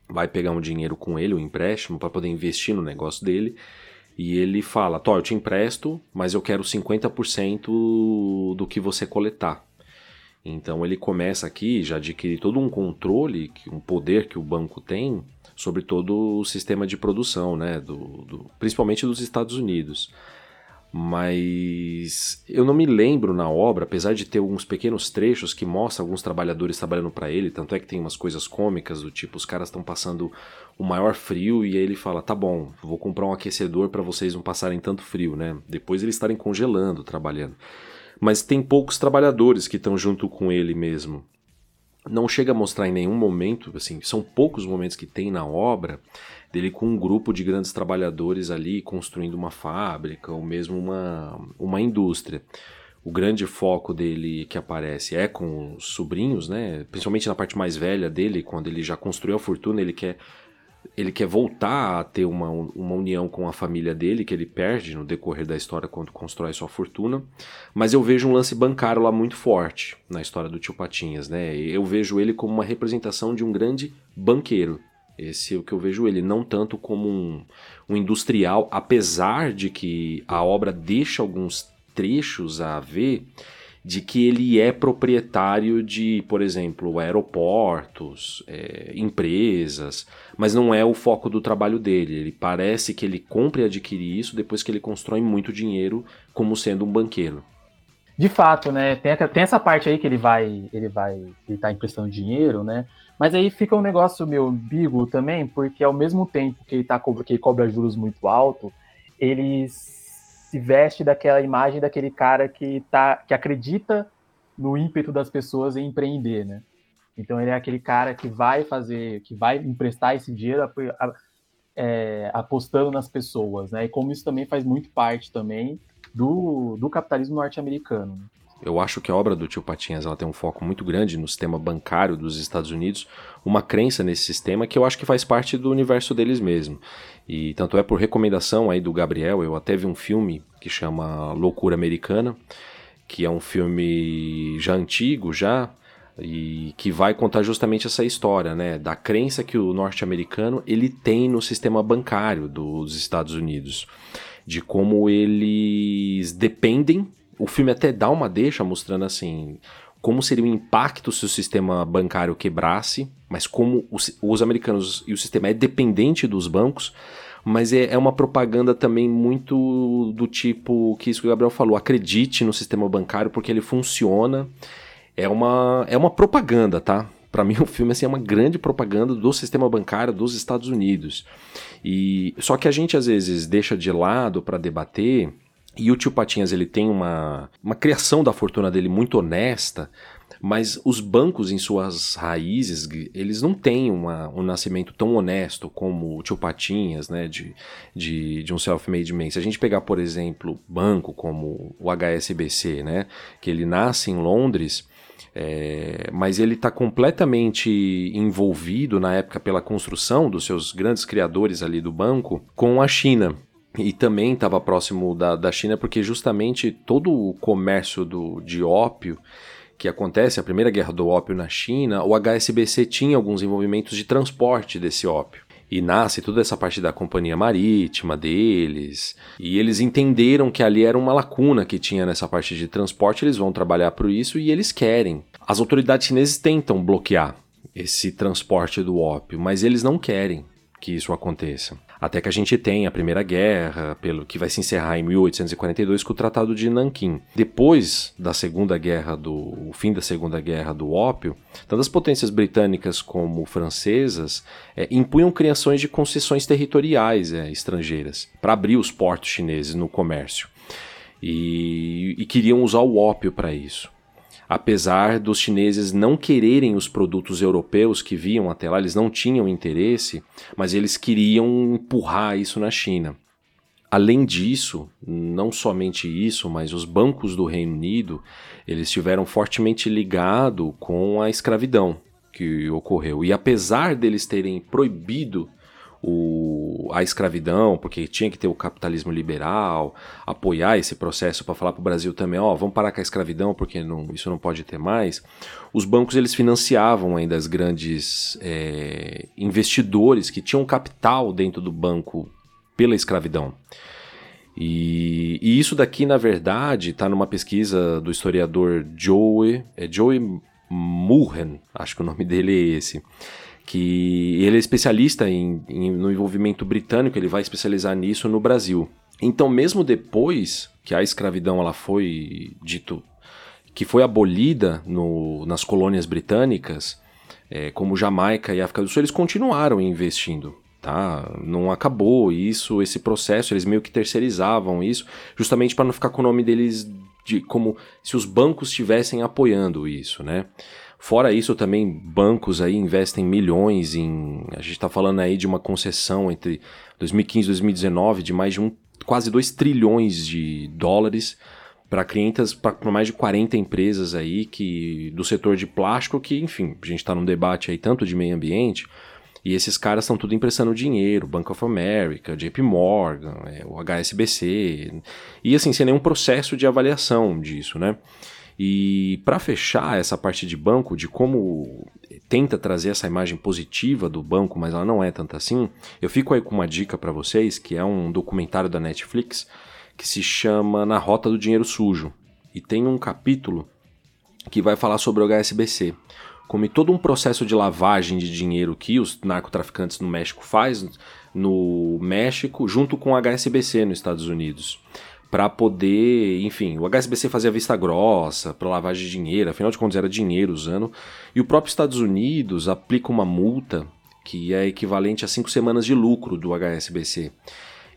vai pegar um dinheiro com ele, um empréstimo, para poder investir no negócio dele. E ele fala: Tó, eu te empresto, mas eu quero 50% do que você coletar. Então ele começa aqui, já adquire todo um controle, um poder que o banco tem sobre todo o sistema de produção, né? Do, do, principalmente dos Estados Unidos. Mas eu não me lembro na obra, apesar de ter alguns pequenos trechos que mostram alguns trabalhadores trabalhando para ele, tanto é que tem umas coisas cômicas do tipo os caras estão passando o maior frio e aí ele fala: "Tá bom, vou comprar um aquecedor para vocês não passarem tanto frio, né?". Depois eles estarem congelando, trabalhando. Mas tem poucos trabalhadores que estão junto com ele mesmo. Não chega a mostrar em nenhum momento, assim, são poucos momentos que tem na obra dele com um grupo de grandes trabalhadores ali construindo uma fábrica ou mesmo uma, uma indústria. O grande foco dele que aparece é com os sobrinhos, né? Principalmente na parte mais velha dele, quando ele já construiu a fortuna, ele quer ele quer voltar a ter uma, uma união com a família dele, que ele perde no decorrer da história quando constrói sua fortuna. Mas eu vejo um lance bancário lá muito forte na história do tio Patinhas, né? Eu vejo ele como uma representação de um grande banqueiro. Esse é o que eu vejo ele, não tanto como um, um industrial, apesar de que a obra deixa alguns trechos a ver de que ele é proprietário de, por exemplo, aeroportos, é, empresas, mas não é o foco do trabalho dele. Ele parece que ele compra e adquire isso depois que ele constrói muito dinheiro como sendo um banqueiro. De fato, né? Tem, tem essa parte aí que ele vai, ele vai, ele tá emprestando dinheiro, né? Mas aí fica um negócio meio ambíguo também, porque ao mesmo tempo que ele, tá, que ele cobra juros muito alto, ele se veste daquela imagem daquele cara que, tá, que acredita no ímpeto das pessoas em empreender, né? Então ele é aquele cara que vai fazer, que vai emprestar esse dinheiro é, apostando nas pessoas, né? E como isso também faz muito parte também do, do capitalismo norte-americano. Né? Eu acho que a obra do tio Patinhas ela tem um foco muito grande no sistema bancário dos Estados Unidos, uma crença nesse sistema que eu acho que faz parte do universo deles mesmo. E tanto é por recomendação aí do Gabriel, eu até vi um filme que chama Loucura Americana, que é um filme já antigo já, e que vai contar justamente essa história, né, da crença que o norte-americano ele tem no sistema bancário dos Estados Unidos, de como eles dependem o filme até dá uma deixa mostrando assim como seria o impacto se o sistema bancário quebrasse, mas como os, os americanos e o sistema é dependente dos bancos, mas é, é, uma propaganda também muito do tipo que isso que o Gabriel falou, acredite no sistema bancário porque ele funciona. É uma, é uma propaganda, tá? Para mim o filme assim, é uma grande propaganda do sistema bancário dos Estados Unidos. E só que a gente às vezes deixa de lado para debater e o tio Patinhas ele tem uma, uma criação da fortuna dele muito honesta, mas os bancos em suas raízes, eles não têm uma, um nascimento tão honesto como o tio Patinhas, né, de, de, de um self-made man. Se a gente pegar, por exemplo, banco como o HSBC, né, que ele nasce em Londres, é, mas ele está completamente envolvido na época pela construção dos seus grandes criadores ali do banco com a China e também estava próximo da, da China porque justamente todo o comércio do, de ópio que acontece, a primeira guerra do ópio na China, o HSBC tinha alguns envolvimentos de transporte desse ópio. E nasce toda essa parte da companhia marítima deles. E eles entenderam que ali era uma lacuna que tinha nessa parte de transporte, eles vão trabalhar por isso e eles querem. As autoridades chinesas tentam bloquear esse transporte do ópio, mas eles não querem que isso aconteça. Até que a gente tem a Primeira Guerra, pelo que vai se encerrar em 1842 com o Tratado de Nanquim. Depois da Segunda Guerra do o fim da Segunda Guerra do ópio, tanto as potências britânicas como francesas é, impunham criações de concessões territoriais é, estrangeiras para abrir os portos chineses no comércio. E, e queriam usar o ópio para isso apesar dos chineses não quererem os produtos europeus que viam até lá, eles não tinham interesse, mas eles queriam empurrar isso na China. Além disso, não somente isso, mas os bancos do Reino Unido, eles estiveram fortemente ligados com a escravidão que ocorreu. E apesar deles terem proibido o, a escravidão, porque tinha que ter o capitalismo liberal, apoiar esse processo para falar para o Brasil também, ó, vamos parar com a escravidão porque não, isso não pode ter mais. Os bancos eles financiavam ainda as grandes é, investidores que tinham capital dentro do banco pela escravidão. E, e isso daqui, na verdade, está numa pesquisa do historiador Joey, é Joey Mullen, acho que o nome dele é esse, que ele é especialista em, em, no envolvimento britânico, ele vai especializar nisso no Brasil. Então, mesmo depois que a escravidão ela foi dito que foi abolida no, nas colônias britânicas, é, como Jamaica e África do Sul, eles continuaram investindo. Tá? Não acabou isso, esse processo, eles meio que terceirizavam isso, justamente para não ficar com o nome deles de como se os bancos estivessem apoiando isso, né? Fora isso, também bancos aí investem milhões em. A gente está falando aí de uma concessão entre 2015 e 2019 de mais de um, quase 2 trilhões de dólares para clientes, para mais de 40 empresas aí que do setor de plástico, que, enfim, a gente está num debate aí tanto de meio ambiente, e esses caras estão tudo emprestando dinheiro, Bank of America, JP Morgan, é, o HSBC, e assim, sem nenhum processo de avaliação disso, né? E para fechar essa parte de banco, de como tenta trazer essa imagem positiva do banco, mas ela não é tanto assim, eu fico aí com uma dica para vocês, que é um documentário da Netflix, que se chama Na Rota do Dinheiro Sujo. E tem um capítulo que vai falar sobre o HSBC como todo um processo de lavagem de dinheiro que os narcotraficantes no México faz no México junto com o HSBC nos Estados Unidos para poder, enfim, o HSBC fazia vista grossa para lavagem de dinheiro, afinal de contas era dinheiro usando, e o próprio Estados Unidos aplica uma multa que é equivalente a cinco semanas de lucro do HSBC.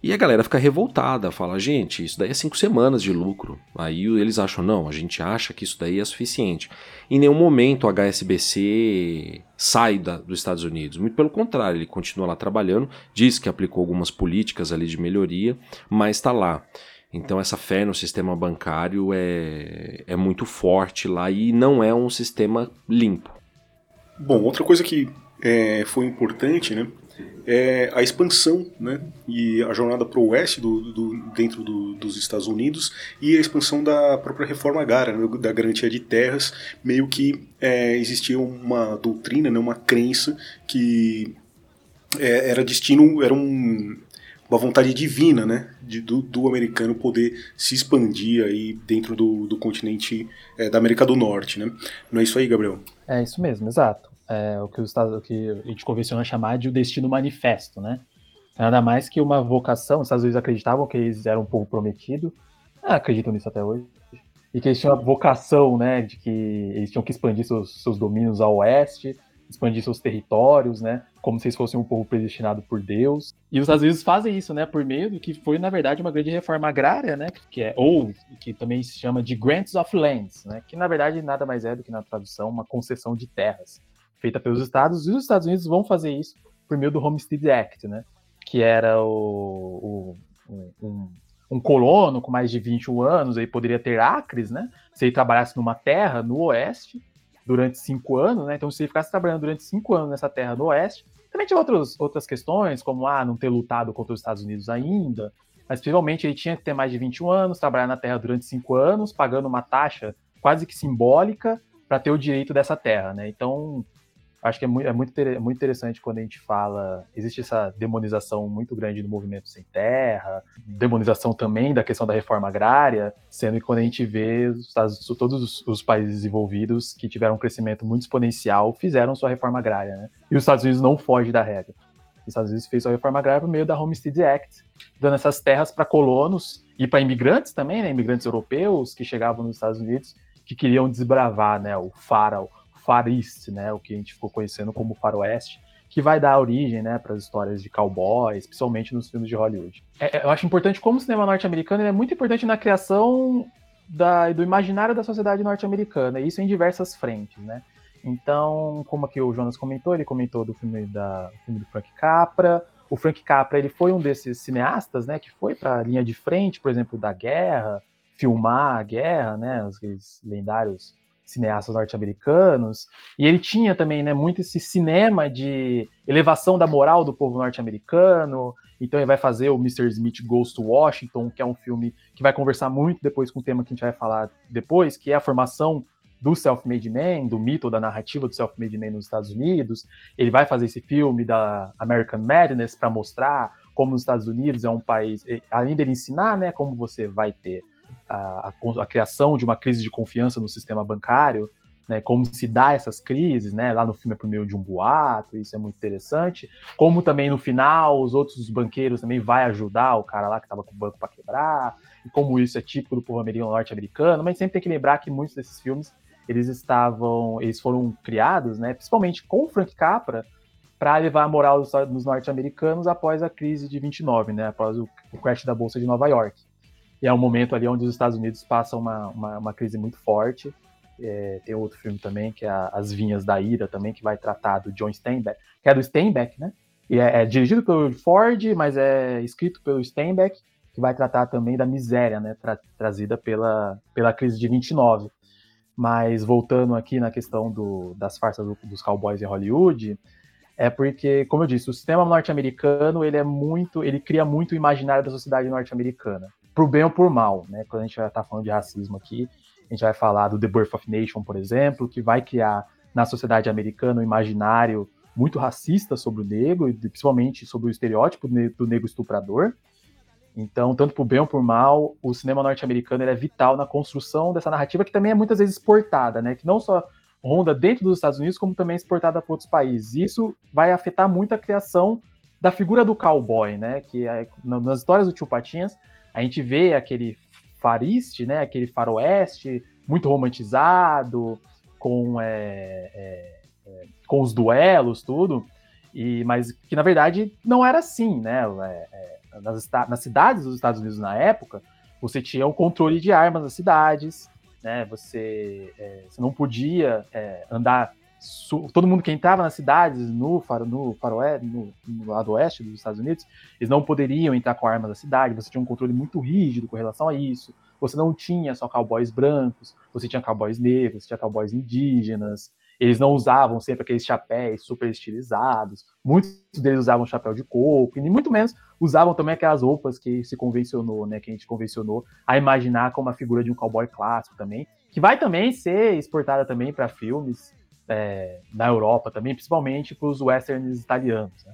E a galera fica revoltada, fala, gente, isso daí é cinco semanas de lucro. Aí eles acham, não, a gente acha que isso daí é suficiente. Em nenhum momento o HSBC sai da, dos Estados Unidos. Muito pelo contrário, ele continua lá trabalhando, diz que aplicou algumas políticas ali de melhoria, mas está lá. Então essa fé no sistema bancário é, é muito forte lá e não é um sistema limpo. Bom, outra coisa que é, foi importante, né? é a expansão né, e a jornada para o oeste do, do dentro do, dos Estados Unidos e a expansão da própria reforma agrária, né, da garantia de terras, meio que é, existia uma doutrina, né, uma crença que é, era destino, era um, uma vontade divina né, de, do, do, americano poder se expandir aí dentro do, do continente é, da América do Norte. Né? Não é isso aí, Gabriel? É isso mesmo, exato é, o, que os, o que a gente convenciona chamar de o destino manifesto, né? Nada mais que uma vocação, os Estados Unidos acreditavam que eles eram um povo prometido, acreditam nisso até hoje, e que eles tinham a vocação, né, de que eles tinham que expandir seus, seus domínios ao oeste, expandir seus territórios, né, como se eles fossem um povo predestinado por Deus. E os Estados Unidos fazem isso, né, por meio do que foi, na verdade, uma grande reforma agrária, né, que é, ou que também se chama de Grants of Lands, né, que na verdade nada mais é do que na tradução uma concessão de terras feita pelos estados, e os Estados Unidos vão fazer isso por meio do Homestead Act, né? Que era o, o um, um, colono com mais de 21 anos, aí poderia ter acres, né? Se ele trabalhasse numa terra no oeste durante cinco anos, né? Então, se ele ficasse trabalhando durante cinco anos nessa terra no oeste, também tinha outros, outras questões, como ah, não ter lutado contra os Estados Unidos ainda, mas principalmente ele tinha que ter mais de 21 anos, trabalhar na terra durante cinco anos, pagando uma taxa quase que simbólica para ter o direito dessa terra, né? Então, acho que é muito, é muito, é muito interessante quando a gente fala. Existe essa demonização muito grande do movimento sem terra, demonização também da questão da reforma agrária, sendo que quando a gente vê os, todos os, os, países desenvolvidos que tiveram um crescimento muito exponencial fizeram sua reforma agrária, né? E os Estados Unidos não fogem da regra. Os Estados Unidos fez sua reforma agrária por meio da Homestead Act, dando essas terras para colonos e para imigrantes também, né? Imigrantes europeus que chegavam nos Estados Unidos que queriam desbravar, né? O Faraó Far East, né, o que a gente ficou conhecendo como Faroeste, que vai dar origem né, para as histórias de cowboys, principalmente nos filmes de Hollywood. É, é eu acho importante como o cinema norte-americano é muito importante na criação da, do imaginário da sociedade norte-americana, e isso em diversas frentes, né? Então, como aqui o Jonas comentou, ele comentou do filme, da, do, filme do Frank Capra. O Frank Capra ele foi um desses cineastas, né, que foi para a linha de frente, por exemplo, da guerra, filmar a guerra, né, os lendários cineastas norte-americanos, e ele tinha também né, muito esse cinema de elevação da moral do povo norte-americano, então ele vai fazer o Mr. Smith Goes to Washington, que é um filme que vai conversar muito depois com o tema que a gente vai falar depois, que é a formação do self-made man, do mito da narrativa do self-made man nos Estados Unidos. Ele vai fazer esse filme da American Madness para mostrar como nos Estados Unidos é um país, além dele ensinar, né, como você vai ter a, a, criação de uma crise de confiança no sistema bancário, né, como se dá essas crises, né, lá no filme é por meio de um boato, isso é muito interessante, como também no final os outros banqueiros também vai ajudar o cara lá que estava com o banco para quebrar, e como isso é típico do povo americano norte-americano, mas sempre tem que lembrar que muitos desses filmes eles estavam, eles foram criados, né, principalmente com o Frank Capra, para levar a moral dos, dos norte-americanos após a crise de 29, né, após o, o crash da bolsa de Nova York. E é um momento ali onde os Estados Unidos passam uma, uma, uma crise muito forte é, tem outro filme também, que é As Vinhas da Ira, também, que vai tratar do John Steinbeck, que é do Steinbeck, né? E é, é, dirigido pelo Ford, mas é escrito pelo Steinbeck, que vai tratar também da miséria, né? Tra trazida pela, pela crise de 29. Mas voltando aqui na questão do, das farsas do, dos cowboys em Hollywood, é porque, como eu disse, o sistema norte-americano ele é muito, ele cria muito o imaginário da sociedade norte-americana, por bem ou por mal, né? Quando a gente já está falando de racismo aqui, a gente vai falar do The Birth of Nation, por exemplo, que vai criar na sociedade americana um imaginário muito racista sobre o negro, e principalmente sobre o estereótipo do negro estuprador. Então, tanto por bem ou por mal, o cinema norte-americano é vital na construção dessa narrativa que também é muitas vezes exportada, né? Que não só ronda dentro dos Estados Unidos, como também é exportada para outros países. Isso vai afetar muito a criação da figura do cowboy, né? Que é, nas histórias do Tio Patinhas, a gente vê aquele fariste, né? Aquele faroeste muito romantizado, com, é, é, é, com os duelos, tudo. E, mas que na verdade não era assim, né? É, é, nas, nas cidades dos Estados Unidos na época, você tinha o controle de armas nas cidades, né? Você, é, você não podia andar todo mundo que entrava nas cidades no, faro, no faroeste, no, no, lado oeste dos Estados Unidos, eles não poderiam entrar com armas na cidade, você tinha um controle muito rígido com relação a isso. Você não tinha só cowboys brancos, você tinha cowboys negros, tinha cowboys indígenas. Eles não usavam sempre aqueles chapéus super estilizados. Muitos deles usavam chapéu de coco, e muito menos usavam também aquelas roupas que se convencionou, né, que a gente convencionou a imaginar como a figura de um cowboy clássico também, que vai também ser exportada também para filmes é, na Europa também, principalmente para os westerns italianos. Né?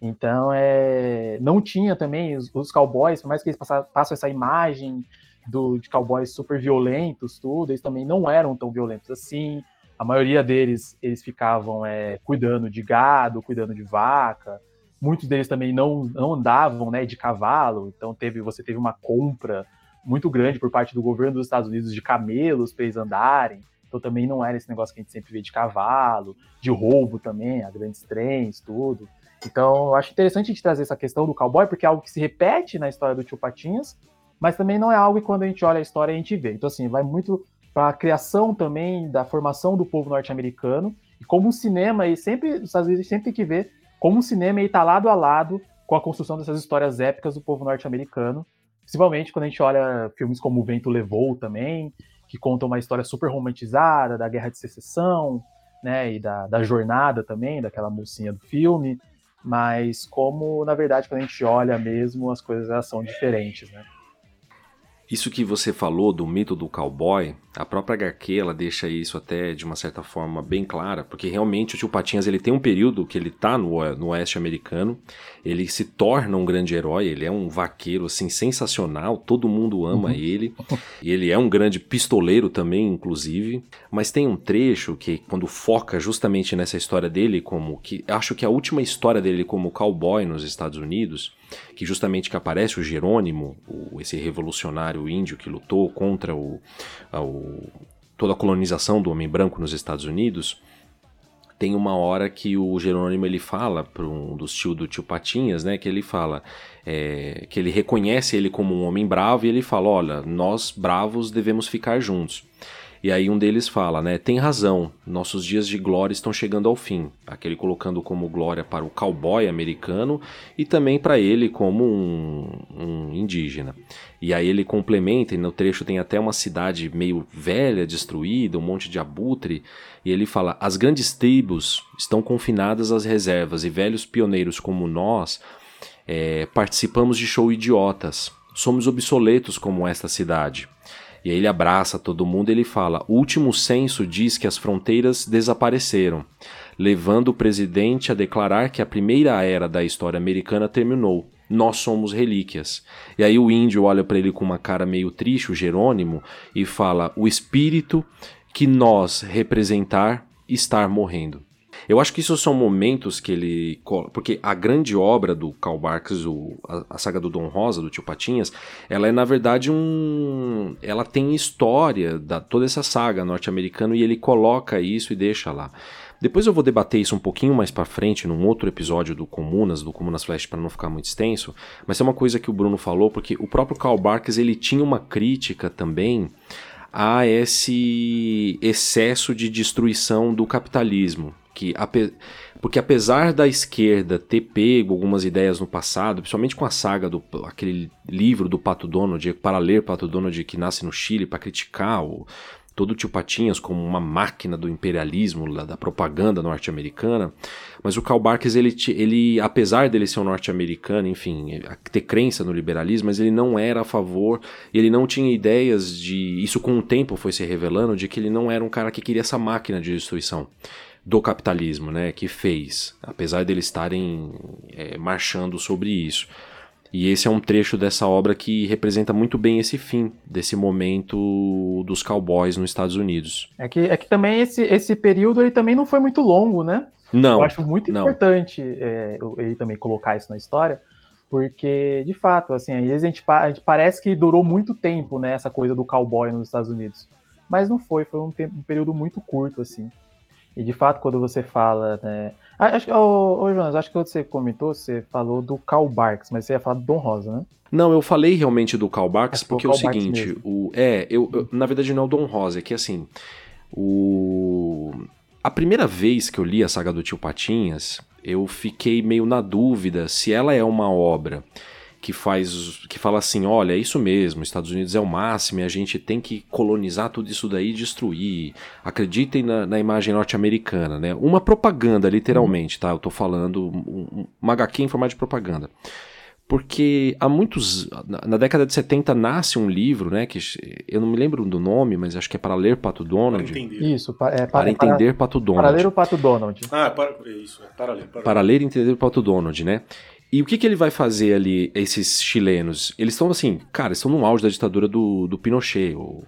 Então, é, não tinha também os, os, cowboys, por mais que eles passam, passam essa imagem do, de cowboys super violentos, tudo, eles também não eram tão violentos assim. A maioria deles, eles ficavam é, cuidando de gado, cuidando de vaca. Muitos deles também não, não andavam né, de cavalo, então teve, você teve uma compra muito grande por parte do governo dos Estados Unidos de camelos para eles andarem. Então também não era esse negócio que a gente sempre vê de cavalo, de roubo também, a grandes trens, tudo. Então eu acho interessante a gente trazer essa questão do cowboy, porque é algo que se repete na história do Tio Patinhas, mas também não é algo que quando a gente olha a história a gente vê. Então assim, vai muito para a criação também da formação do povo norte-americano, e como o cinema, e sempre, os Estados Unidos sempre tem que ver como o cinema está lado a lado com a construção dessas histórias épicas do povo norte-americano, principalmente quando a gente olha filmes como O Vento Levou também, que conta uma história super romantizada da Guerra de Secessão, né, e da, da jornada também, daquela mocinha do filme, mas como, na verdade, quando a gente olha mesmo, as coisas são diferentes, né. Isso que você falou do mito do cowboy, a própria HQ ela deixa isso até de uma certa forma bem clara, porque realmente o Tio Patinhas ele tem um período que ele tá no, no oeste americano, ele se torna um grande herói, ele é um vaqueiro assim sensacional, todo mundo ama uhum. ele, e ele é um grande pistoleiro também, inclusive, mas tem um trecho que quando foca justamente nessa história dele como que acho que a última história dele como cowboy nos Estados Unidos, que justamente que aparece o Jerônimo, o, esse revolucionário índio que lutou contra o, o, toda a colonização do homem branco nos Estados Unidos, tem uma hora que o Jerônimo ele fala para um dos tios do tio Patinhas, né, que ele fala é, que ele reconhece ele como um homem bravo e ele fala, olha, nós bravos devemos ficar juntos. E aí um deles fala, né? Tem razão, nossos dias de glória estão chegando ao fim. Aquele colocando como glória para o cowboy americano e também para ele como um, um, indígena. E aí ele complementa, e no trecho tem até uma cidade meio velha, destruída, um monte de abutre, e ele fala: as grandes tribos estão confinadas às reservas e velhos pioneiros como nós é, participamos de show idiotas. Somos obsoletos como esta cidade. E aí ele abraça todo mundo e ele fala: o último censo diz que as fronteiras desapareceram, levando o presidente a declarar que a primeira era da história americana terminou. nós somos relíquias. E aí o índio olha para ele com uma cara meio triste, o Jerônimo, e fala: o espírito que nós representar estar morrendo. Eu acho que isso são momentos que ele. Porque a grande obra do Karl Barks, o, a, a, saga do Dom Rosa, do Tio Patinhas, ela é na verdade um. Ela tem história da toda essa saga norte-americana e ele coloca isso e deixa lá. Depois eu vou debater isso um pouquinho mais para frente, num outro episódio do Comunas, do Comunas Flash, para não ficar muito extenso, mas é uma coisa que o Bruno falou, porque o próprio Karl Barks ele tinha uma crítica também a esse excesso de destruição do capitalismo que ape... porque apesar da esquerda ter pego algumas ideias no passado, principalmente com a saga do aquele livro do Pato Donald, para ler Pato Donald que nasce no Chile para criticar o todo o tio Patinhas como uma máquina do imperialismo, da propaganda norte-americana, mas o Karl Barks, ele, ele, apesar dele ser um norte-americano, enfim, ter crença no liberalismo, mas ele não era a favor, ele não tinha ideias de, isso com o tempo foi se revelando, de que ele não era um cara que queria essa máquina de destruição do capitalismo, né, que fez, apesar deles estarem é, marchando sobre isso. E esse é um trecho dessa obra que representa muito bem esse fim desse momento dos cowboys nos Estados Unidos. É que, é que também esse, esse período ele também não foi muito longo, né? Não. Eu acho muito não. importante é, ele também colocar isso na história, porque de fato, assim, às vezes a gente, a gente parece que durou muito tempo, né, essa coisa do cowboy nos Estados Unidos, mas não foi, foi um, tempo, um período muito curto, assim. E de fato, quando você fala, né? Acho, ô, ô, Jonas, acho que você comentou, você falou do Karl Barks, mas você ia falar do Dom Rosa, né? Não, eu falei realmente do Karl Barks é porque é o seguinte, o, é, eu, eu, na verdade não é o Dom Rosa, é que assim, o... A primeira vez que eu li a saga do Tio Patinhas, eu fiquei meio na dúvida se ela é uma obra que faz que fala assim, olha, é isso mesmo, Estados Unidos é o máximo e a gente tem que colonizar tudo isso daí e destruir. Acreditem na, na imagem norte-americana, né? Uma propaganda, literalmente, tá? Eu tô falando um, uma HQ em formato de propaganda. Porque há muitos. Na década de 70 nasce um livro, né? Que eu não me lembro do nome, mas acho que é para ler Pato Donald. Para entender. Isso, é, para, para entender Pato Donald. Para ler o Pato Donald. Ah, para, isso, é para ler. Para, para ler e entender o Pato Donald, né? E o que, que ele vai fazer ali, esses chilenos? Eles estão assim, cara, estão no auge da ditadura do, do Pinochet, o,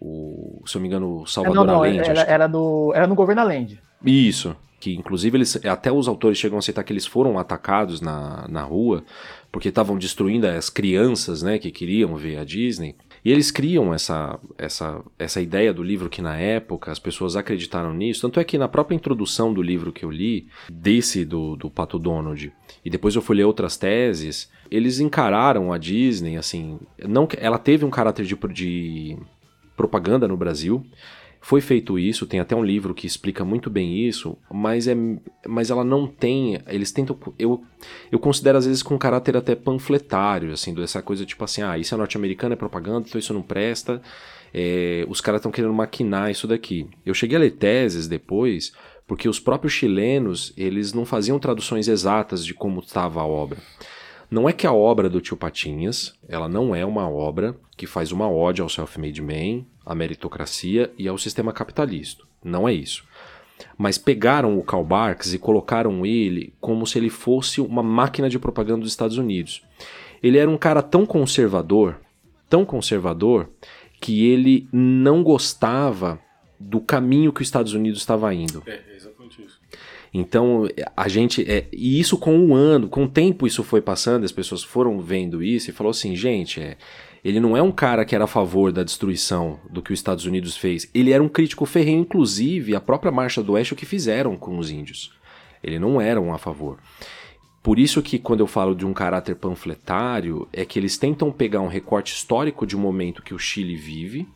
o, se eu me engano, Salvador não, não, Allende. Era, era, do, era no governo Allende. Isso, que inclusive eles, até os autores chegam a aceitar que eles foram atacados na, na rua, porque estavam destruindo as crianças, né, que queriam ver a Disney. E eles criam essa, essa, essa ideia do livro que na época as pessoas acreditaram nisso. Tanto é que na própria introdução do livro que eu li, desse do, do Pato Donald, e depois eu fui ler outras teses, eles encararam a Disney, assim, não ela teve um caráter de, de propaganda no Brasil, foi feito isso, tem até um livro que explica muito bem isso, mas é mas ela não tem, eles tentam eu eu considero às vezes com caráter até panfletário, assim, dessa coisa tipo assim, ah, isso é norte-americano, é propaganda, então isso não presta. É, os caras estão querendo maquinar isso daqui. Eu cheguei a ler teses depois, porque os próprios chilenos, eles não faziam traduções exatas de como estava a obra. Não é que a obra do tio Patinhas, ela não é uma obra que faz uma ode ao self-made man, à meritocracia e ao sistema capitalista. Não é isso. Mas pegaram o Karl Barks e colocaram ele como se ele fosse uma máquina de propaganda dos Estados Unidos. Ele era um cara tão conservador, tão conservador, que ele não gostava do caminho que os Estados Unidos estava indo. É, é exatamente isso. Então, a gente. É, e isso com um ano, com o tempo isso foi passando, as pessoas foram vendo isso e falou assim, gente, é, ele não é um cara que era a favor da destruição do que os Estados Unidos fez. Ele era um crítico ferrenho, inclusive a própria Marcha do Oeste, o que fizeram com os índios. Ele não era um a favor. Por isso que quando eu falo de um caráter panfletário, é que eles tentam pegar um recorte histórico de um momento que o Chile vive,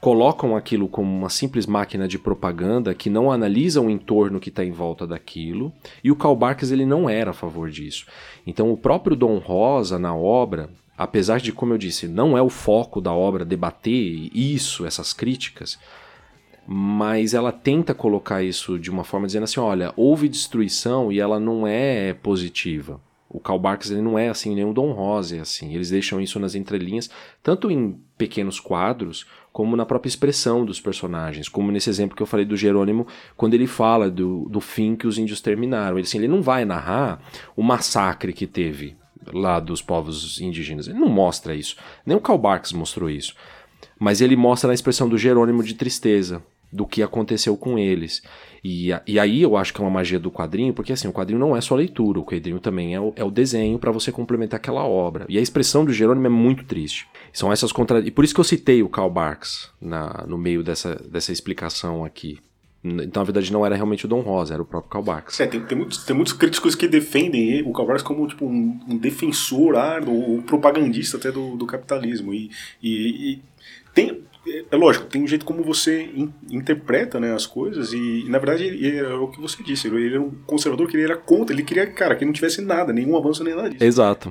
colocam aquilo como uma simples máquina de propaganda que não analisa o entorno que está em volta daquilo, e o Karl Barks ele não era a favor disso. Então o próprio Dom Rosa na obra, apesar de como eu disse, não é o foco da obra debater isso, essas críticas, mas ela tenta colocar isso de uma forma dizendo assim, olha, houve destruição e ela não é positiva. O Karl Barks ele não é assim, nem o Dom Rosa é assim. Eles deixam isso nas entrelinhas, tanto em pequenos quadros, como na própria expressão dos personagens. Como nesse exemplo que eu falei do Jerônimo, quando ele fala do, do fim que os índios terminaram. Ele, assim, ele não vai narrar o massacre que teve lá dos povos indígenas. Ele não mostra isso. Nem o Karl Barks mostrou isso. Mas ele mostra na expressão do Jerônimo de tristeza, do que aconteceu com eles. E, e aí eu acho que é uma magia do quadrinho, porque assim, o quadrinho não é só leitura, o quadrinho também é o, é o desenho para você complementar aquela obra. E a expressão do Jerônimo é muito triste. São essas contra... E por isso que eu citei o Karl Barks na, no meio dessa, dessa explicação aqui. Então, na verdade, não era realmente o Dom Rosa, era o próprio Karl Barks. É, tem, tem, muitos, tem muitos críticos que defendem o Karl Barks como tipo, um, um defensor, ah, um propagandista até do, do capitalismo. E, e, e tem, é lógico, tem um jeito como você in, interpreta né, as coisas e, na verdade, ele, é o que você disse, ele, ele era um conservador que ele era contra, ele queria, cara, que não tivesse nada, nenhum avanço nem nada disso. Exato.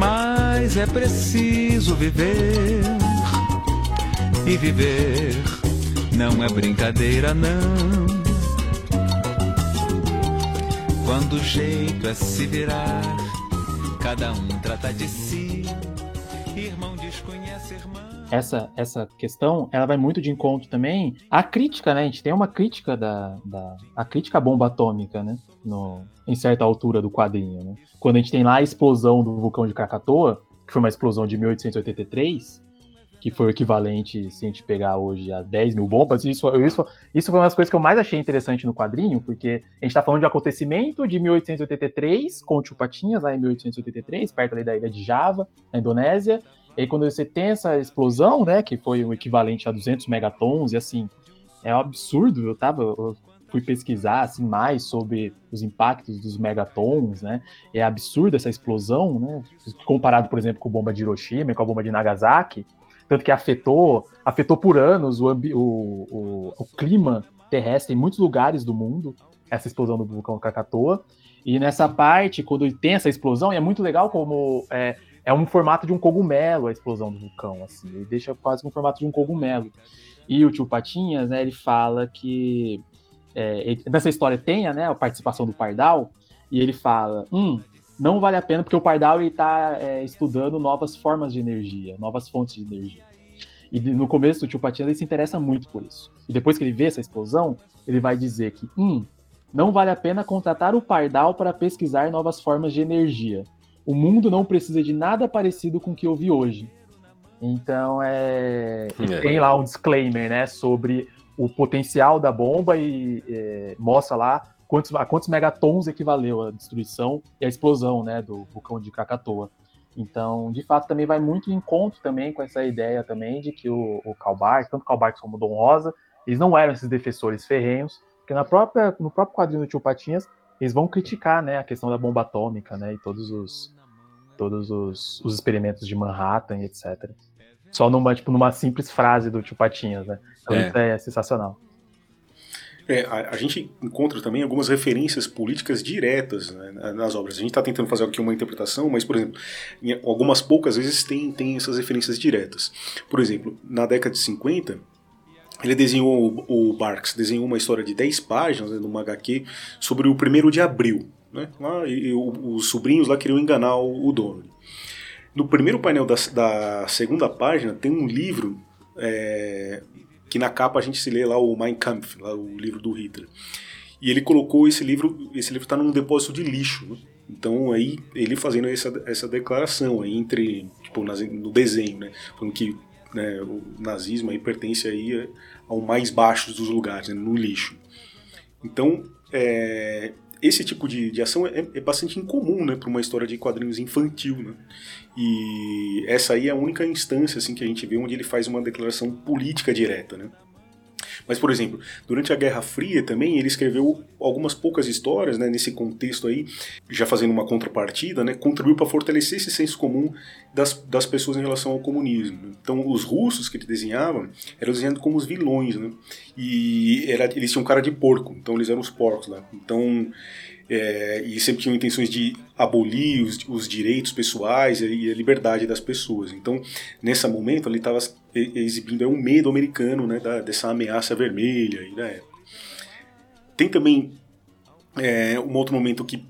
mas é preciso viver. E viver não é brincadeira, não. Quando o jeito é se virar, cada um trata de si. Essa, essa questão, ela vai muito de encontro também à crítica, né? A gente tem uma crítica da, da a crítica à bomba atômica, né? No, em certa altura do quadrinho, né? Quando a gente tem lá a explosão do vulcão de Krakatoa, que foi uma explosão de 1883, que foi o equivalente, se a gente pegar hoje, a 10 mil bombas, isso, isso, isso foi uma das coisas que eu mais achei interessante no quadrinho, porque a gente está falando de um acontecimento de 1883, com Chupatinhas, lá em 1883, perto da ilha de Java, na Indonésia, e aí quando você tem essa explosão, né, que foi o equivalente a 200 megatons, e assim, é um absurdo, eu tava, eu fui pesquisar assim mais sobre os impactos dos megatons, né? É absurda essa explosão, né? Comparado, por exemplo, com a bomba de Hiroshima e com a bomba de Nagasaki, tanto que afetou, afetou por anos o, o, o, o clima terrestre em muitos lugares do mundo, essa explosão do vulcão Krakatoa. E nessa parte, quando tem essa explosão, e é muito legal como é, é um formato de um cogumelo a explosão do vulcão, assim, ele deixa quase um formato de um cogumelo. E o tio Patinhas, né, ele fala que é, nessa história tenha né, a participação do Pardal, e ele fala: hum, não vale a pena porque o Pardal está é, estudando novas formas de energia, novas fontes de energia. E no começo o tio Patinha ele se interessa muito por isso. E depois que ele vê essa explosão, ele vai dizer que, hum, não vale a pena contratar o Pardal para pesquisar novas formas de energia. O mundo não precisa de nada parecido com o que eu vi hoje. Então é, é. tem lá um disclaimer, né, sobre o potencial da bomba e é, mostra lá quantos, a quantos megatons equivaleu a destruição e a explosão né, do vulcão de Krakatoa. Então, de fato, também vai muito em encontro também com essa ideia também de que o, o Karl Barks, tanto Karl Barks como o Dom Rosa, eles não eram esses defensores ferrenhos, porque na própria, no próprio quadrinho do Tio Patinhas, eles vão criticar né, a questão da bomba atômica né, e todos os, todos os, os experimentos de Manhattan e etc. Só numa, tipo, numa simples frase do Tio Patinhas, né? Então é. isso é sensacional. É, a, a, gente encontra também algumas referências políticas diretas né, nas obras. A gente está tentando fazer aqui uma interpretação, mas, por exemplo, em algumas poucas vezes tem, tem essas referências diretas. Por exemplo, na década de 50, ele desenhou, o, Barks desenhou uma história de 10 páginas né, numa HQ sobre o primeiro de abril. Né, lá, e, e, os sobrinhos lá queriam enganar o, o dono. No primeiro painel da, da segunda página tem um livro é, que na capa a gente se lê lá o Mein Kampf, lá o livro do Hitler. E ele colocou esse livro, esse livro está num depósito de lixo. Né? Então aí ele fazendo essa, essa declaração aí entre tipo no desenho, né, falando que né, o nazismo aí pertence aí ao mais baixo dos lugares, né, no lixo. Então é, esse tipo de, de ação é, é bastante incomum né, para uma história de quadrinhos infantil. Né? E essa aí é a única instância assim, que a gente vê onde ele faz uma declaração política direta. Né? Mas, por exemplo, durante a Guerra Fria também, ele escreveu algumas poucas histórias, né, nesse contexto aí, já fazendo uma contrapartida, né, contribuiu para fortalecer esse senso comum das, das pessoas em relação ao comunismo. Então, os russos que ele desenhava eram desenhados como os vilões, né, e era, eles tinham cara de porco, então eles eram os porcos lá. Então, é, e sempre tinham intenções de abolir os, os direitos pessoais e a liberdade das pessoas. Então, nesse momento, ele estava exibindo é, um medo americano né, da, dessa ameaça vermelha. E da época. Tem também é, um outro momento que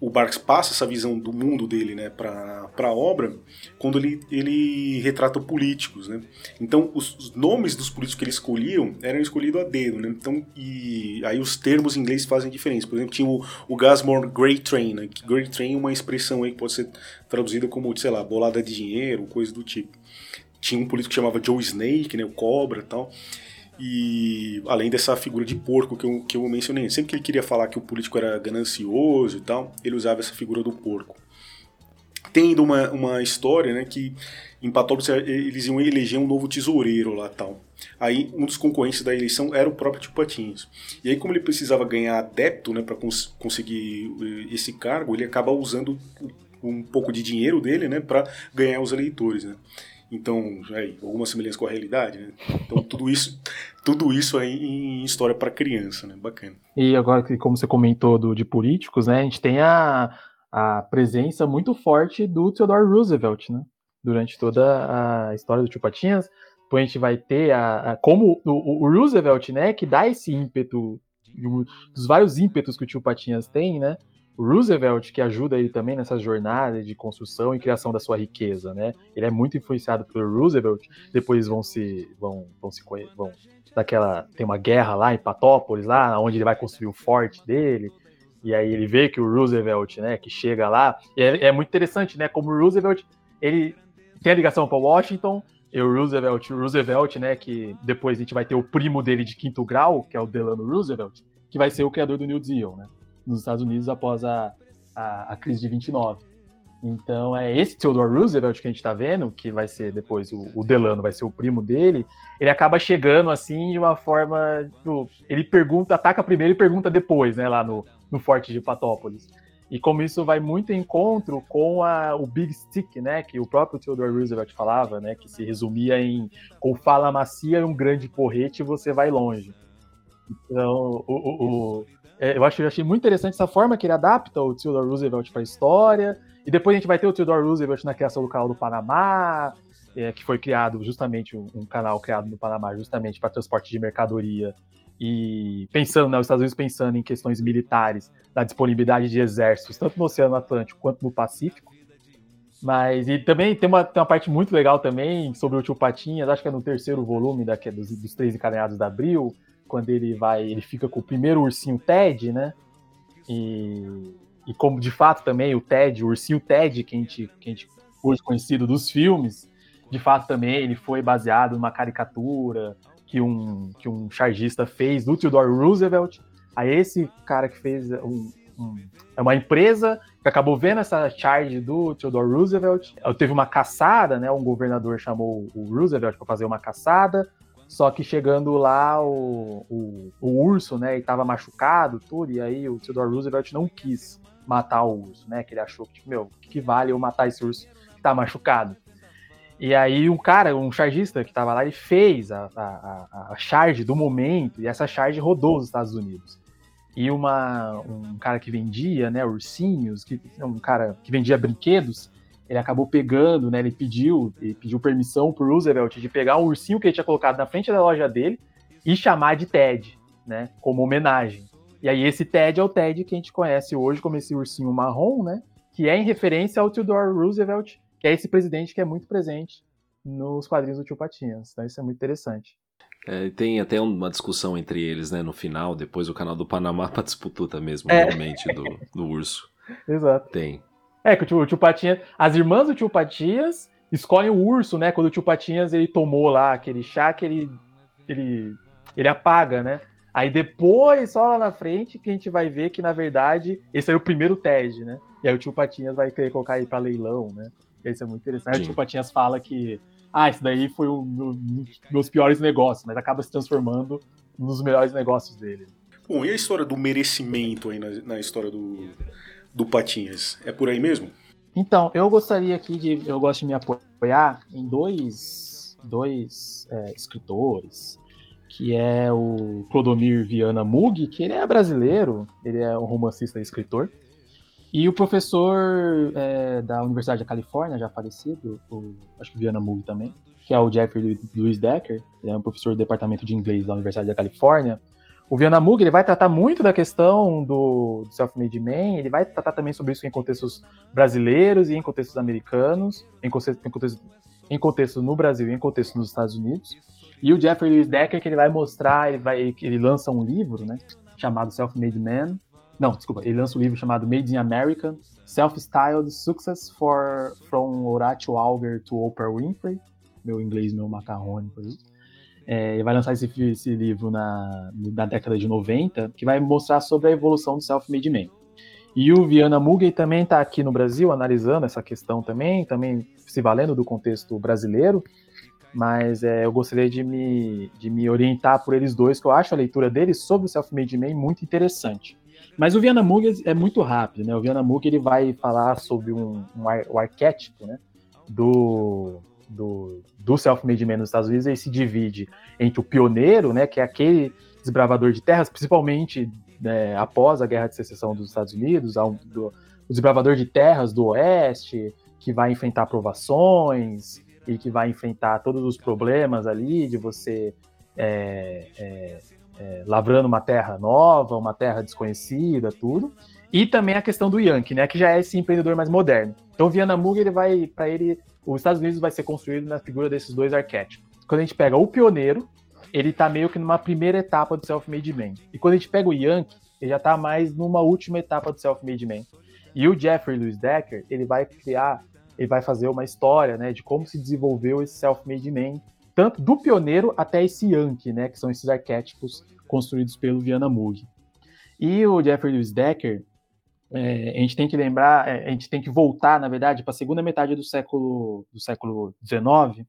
o Barks passa essa visão do mundo dele né, para a obra quando ele, ele retrata políticos. Né? Então, os, os, nomes dos políticos que ele escolhiam eram escolhidos a dedo. Né? Então, e aí os termos em inglês fazem diferença. Por exemplo, tinha o, o Gasmore Great Train. Né? Great Train é uma expressão aí que pode ser traduzida como, sei lá, bolada de dinheiro, coisa do tipo. Tinha um político que chamava Joe Snake, né, o Cobra e tal. E além dessa figura de porco que eu, que eu mencionei, sempre que ele queria falar que o político era ganancioso e tal, ele usava essa figura do porco. Tendo uma, uma história né, que em Patópolis eles iam eleger um novo tesoureiro lá tal. Aí um dos concorrentes da eleição era o próprio Tio Patinhas. E aí, como ele precisava ganhar adepto né, para cons conseguir eh, esse cargo, ele acaba usando um pouco de dinheiro dele né, para ganhar os eleitores. Né. Então, aí, alguma semelhança com a realidade, né? Então, tudo isso, tudo isso aí em história para criança, né? Bacana. E agora, como você comentou do, de políticos, né? A gente tem a, a presença muito forte do Theodore Roosevelt, né? Durante toda a história do Tio Patinhas. Depois a gente vai ter a, a como o, o, Roosevelt, né? Que dá esse ímpeto, dos vários ímpetos que o Tio Patinhas tem, né? Roosevelt, que ajuda ele também nessa jornada de construção e criação da sua riqueza, né? Ele é muito influenciado pelo Roosevelt, depois vão se vão vão se vão daquela tem uma guerra lá em Patópolis, lá onde ele vai construir o forte dele. E aí ele vê que o Roosevelt, né, que chega lá, é, é muito interessante, né, como o Roosevelt, ele tem a ligação para Washington, e o Roosevelt, o Roosevelt, né, que depois a gente vai ter o primo dele de quinto grau, que é o Delano Roosevelt, que vai ser o criador do New Deal, né? Nos Estados Unidos após a, a, a crise de 29. Então é esse Theodore Roosevelt que a gente está vendo, que vai ser depois o, o, Delano, vai ser o primo dele. Ele acaba chegando assim de uma forma, tipo, ele pergunta, ataca primeiro e pergunta depois, né, lá no, no Forte de Patópolis. E como isso vai muito em encontro com a, o Big Stick, né, que o próprio Theodore Roosevelt falava, né, que se resumia em com fala macia e um grande porrete você vai longe. Então, o, o, é, eu, acho, eu achei muito interessante essa forma que ele adapta o Theodore Roosevelt para a história. E depois a gente vai ter o Theodore Roosevelt na criação do canal do Panamá, é, que foi criado justamente, um, um, canal criado no Panamá justamente para transporte de mercadoria. E pensando, né, os Estados Unidos pensando em questões militares, da disponibilidade de exércitos, tanto no Oceano Atlântico quanto no Pacífico. Mas, e também tem uma, tem uma parte muito legal também sobre o Tio Patinhas, acho que é no terceiro volume daqui, dos, dos três encadenhados da Abril, quando ele vai, ele fica com o primeiro ursinho Ted, né? E, e como de fato também o Ted, o ursinho Ted, que a gente, que a gente hoje conhecido dos filmes, de fato também ele foi baseado numa caricatura que um, que um chargista fez do Theodore Roosevelt. Aí esse cara que fez um, é uma empresa que acabou vendo essa charge do Theodore Roosevelt. Teve uma caçada, né? Um governador chamou o Roosevelt para fazer uma caçada. Só que chegando lá, o, o, o urso, né, estava machucado, tudo, e aí o Theodore Roosevelt não quis matar o urso, né? Que ele achou que, tipo, meu, o que vale eu matar esse urso que tá machucado? E aí um cara, um chargista que estava lá, ele fez a, a, a, charge do momento, e essa charge rodou os Estados Unidos. E uma, um cara que vendia, né, ursinhos, que, um cara que vendia brinquedos, ele acabou pegando, né? Ele pediu, ele pediu permissão pro Roosevelt de pegar um ursinho que ele tinha colocado na frente da loja dele e chamar de Ted, né? Como homenagem. E aí esse Ted é o Ted que a gente conhece hoje como esse ursinho marrom, né? Que é em referência ao Theodore Roosevelt, que é esse presidente que é muito presente nos quadrinhos do Tio Patinhas. Então isso é muito interessante. É, tem até uma discussão entre eles, né? No final, depois o canal do Panamá para disputa mesmo, é. realmente, do, do urso. Exato. Tem. É, que o tio, o tio Patinhas. As irmãs do tio Patinhas escolhem o urso, né? Quando o tio Patinhas ele tomou lá aquele chá que ele, ele, ele apaga, né? Aí depois, só lá na frente, que a gente vai ver que, na verdade, esse é o primeiro TED, né? E aí o tio Patinhas vai querer colocar aí para leilão, né? Isso é muito interessante. Aí o tio Patinhas fala que ah, isso daí foi um dos meus piores negócios, mas acaba se transformando nos melhores negócios dele. Bom, e a história do merecimento aí na, na história do, do Patinhas? É por aí mesmo? Então, eu gostaria aqui de. Eu gosto de me apoiar em dois, dois é, escritores, que é o Clodomir Viana Mug, que ele é brasileiro, ele é um romancista e escritor, e o professor é, da Universidade da Califórnia, já falecido, o, acho que Viana Mug também, que é o Jeffrey Louis Decker, ele é um professor do departamento de inglês da Universidade da Califórnia, o Viana Mug ele vai tratar muito da questão do, do self-made man, ele vai tratar também sobre isso em contextos brasileiros e em contextos americanos, em contexto, em contexto, em contexto no Brasil e em contexto nos Estados Unidos. E o Jeffrey Lewis Decker que ele vai mostrar, ele vai, ele lança um livro, né, chamado Self-Made Man. Não, desculpa, ele lança um livro chamado Made in America, Self-Styled Success for from Horatio Alger to Oprah Winfrey. Meu inglês, meu macarrônico aí. É, vai lançar esse, esse livro na, na, década de 90, que vai mostrar sobre a evolução do self-made man. E o Viana Mugay também está aqui no Brasil analisando essa questão também, também se valendo do contexto brasileiro, mas é, eu gostaria de me, de me orientar por eles dois, que eu acho a leitura deles sobre o self-made man muito interessante. Mas o Viana Mugay é muito rápido, né? O Viana Mugay ele vai falar sobre um, um, ar, um arquétipo, né? Do, do, do self-made man nos Estados Unidos, ele se divide entre o pioneiro, né, que é aquele desbravador de terras, principalmente né, após a Guerra de Secessão dos Estados Unidos, do, o desbravador de terras do Oeste, que vai enfrentar provações e que vai enfrentar todos os problemas ali de você é, é, é, lavrando uma terra nova, uma terra desconhecida, tudo. E também a questão do Yankee, né, que já é esse empreendedor mais moderno. Então, Viana Muga, ele vai, para ele, os Estados Unidos vai ser construído na figura desses dois arquétipos. Quando a gente pega o pioneiro, ele tá meio que numa primeira etapa do self-made man. E quando a gente pega o Yankee, ele já tá mais numa última etapa do self-made man. E o Jeffrey Lewis Decker, ele vai criar, ele vai fazer uma história, né, de como se desenvolveu esse self-made man, tanto do pioneiro até esse Yankee, né, que são esses arquétipos construídos pelo Viana Mug. E o Jeffrey Lewis Decker, é, a gente tem que lembrar, é, a gente tem que voltar, na verdade, para a segunda metade do século do século XIX.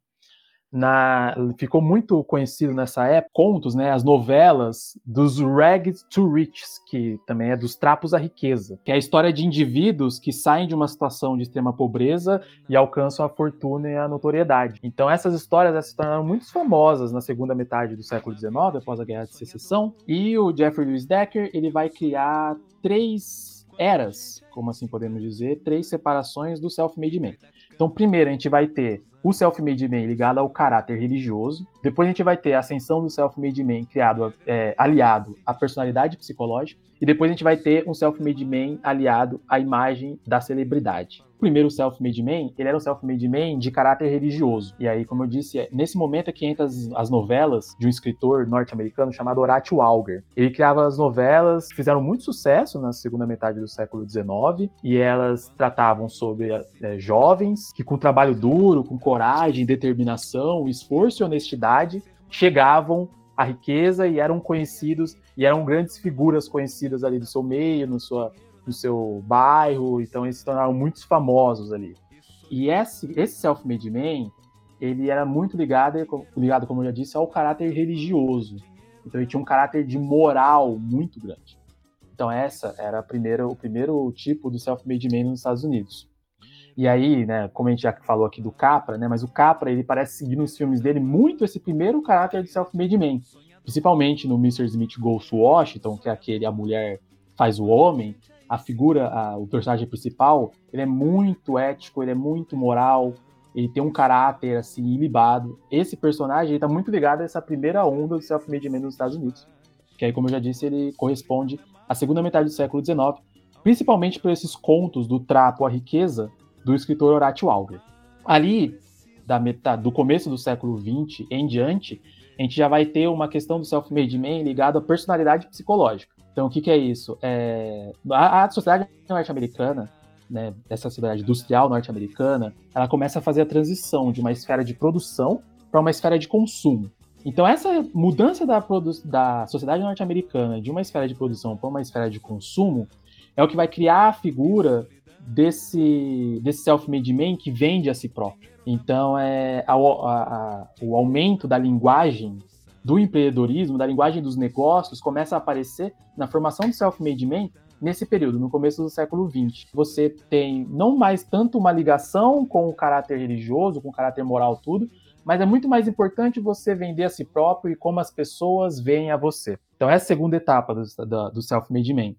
Na, ficou muito conhecido nessa época contos, né, as novelas dos rags to riches, que também é dos trapos à riqueza, que é a história de indivíduos que saem de uma situação de extrema pobreza e alcançam a fortuna e a notoriedade. Então essas histórias se tornaram muito famosas na segunda metade do século XIX, após a Guerra de Secessão, e o Jeffrey Lewis Decker ele vai criar três eras, como assim podemos dizer, três separações do self-made man. Então, primeiro a gente vai ter o self-made man ligado ao caráter religioso. Depois a gente vai ter a ascensão do self-made man criado, é, aliado à personalidade psicológica. E depois a gente vai ter um self-made man aliado à imagem da celebridade. O primeiro self-made man, ele era um self-made man de caráter religioso. E aí, como eu disse, é nesse momento é que entra as, as novelas de um escritor norte-americano chamado Horatio Alger. Ele criava as novelas, fizeram muito sucesso na segunda metade do século XIX, e elas tratavam sobre é, jovens que com trabalho duro, com coragem, determinação, esforço e honestidade, chegavam à riqueza e eram conhecidos e eram grandes figuras conhecidas ali do seu meio, no, sua, no seu bairro, então eles se tornaram muito famosos ali. E esse, esse self-made man, ele era muito ligado, ligado, como eu já disse, ao caráter religioso. Então ele tinha um caráter de moral muito grande. Então essa era primeira, o primeiro tipo do self-made man nos Estados Unidos. E aí, né, como a gente já falou aqui do Capra, né, mas o Capra, ele parece seguir nos filmes dele muito esse primeiro caráter de self-made man principalmente no Mr. Smith Goes to Washington, que é aquele a mulher faz o homem, a figura, a, o personagem principal, ele é muito ético, ele é muito moral, ele tem um caráter assim ilibado. Esse personagem está muito ligado a essa primeira onda do self-made man nos Estados Unidos, que aí, como eu já disse, ele corresponde à segunda metade do século XIX, principalmente por esses contos do trapo à riqueza do escritor Horatio Alger. Ali, da metade, do começo do século XX em diante, a gente já vai ter uma questão do self-made man ligada à personalidade psicológica. Então, o que, que é isso? É, a, a sociedade norte-americana, né, essa sociedade industrial norte-americana, ela começa a fazer a transição de uma esfera de produção para uma esfera de consumo. Então, essa mudança da, da sociedade norte-americana de uma esfera de produção para uma esfera de consumo é o que vai criar a figura desse, desse self-made man que vende a si próprio. Então, é a, a, a, o aumento da linguagem do empreendedorismo, da linguagem dos negócios, começa a aparecer na formação do self-made man nesse período, no começo do século XX. Você tem não mais tanto uma ligação com o caráter religioso, com o caráter moral, tudo, mas é muito mais importante você vender a si próprio e como as pessoas veem a você. Então, essa é a segunda etapa do, do self-made man,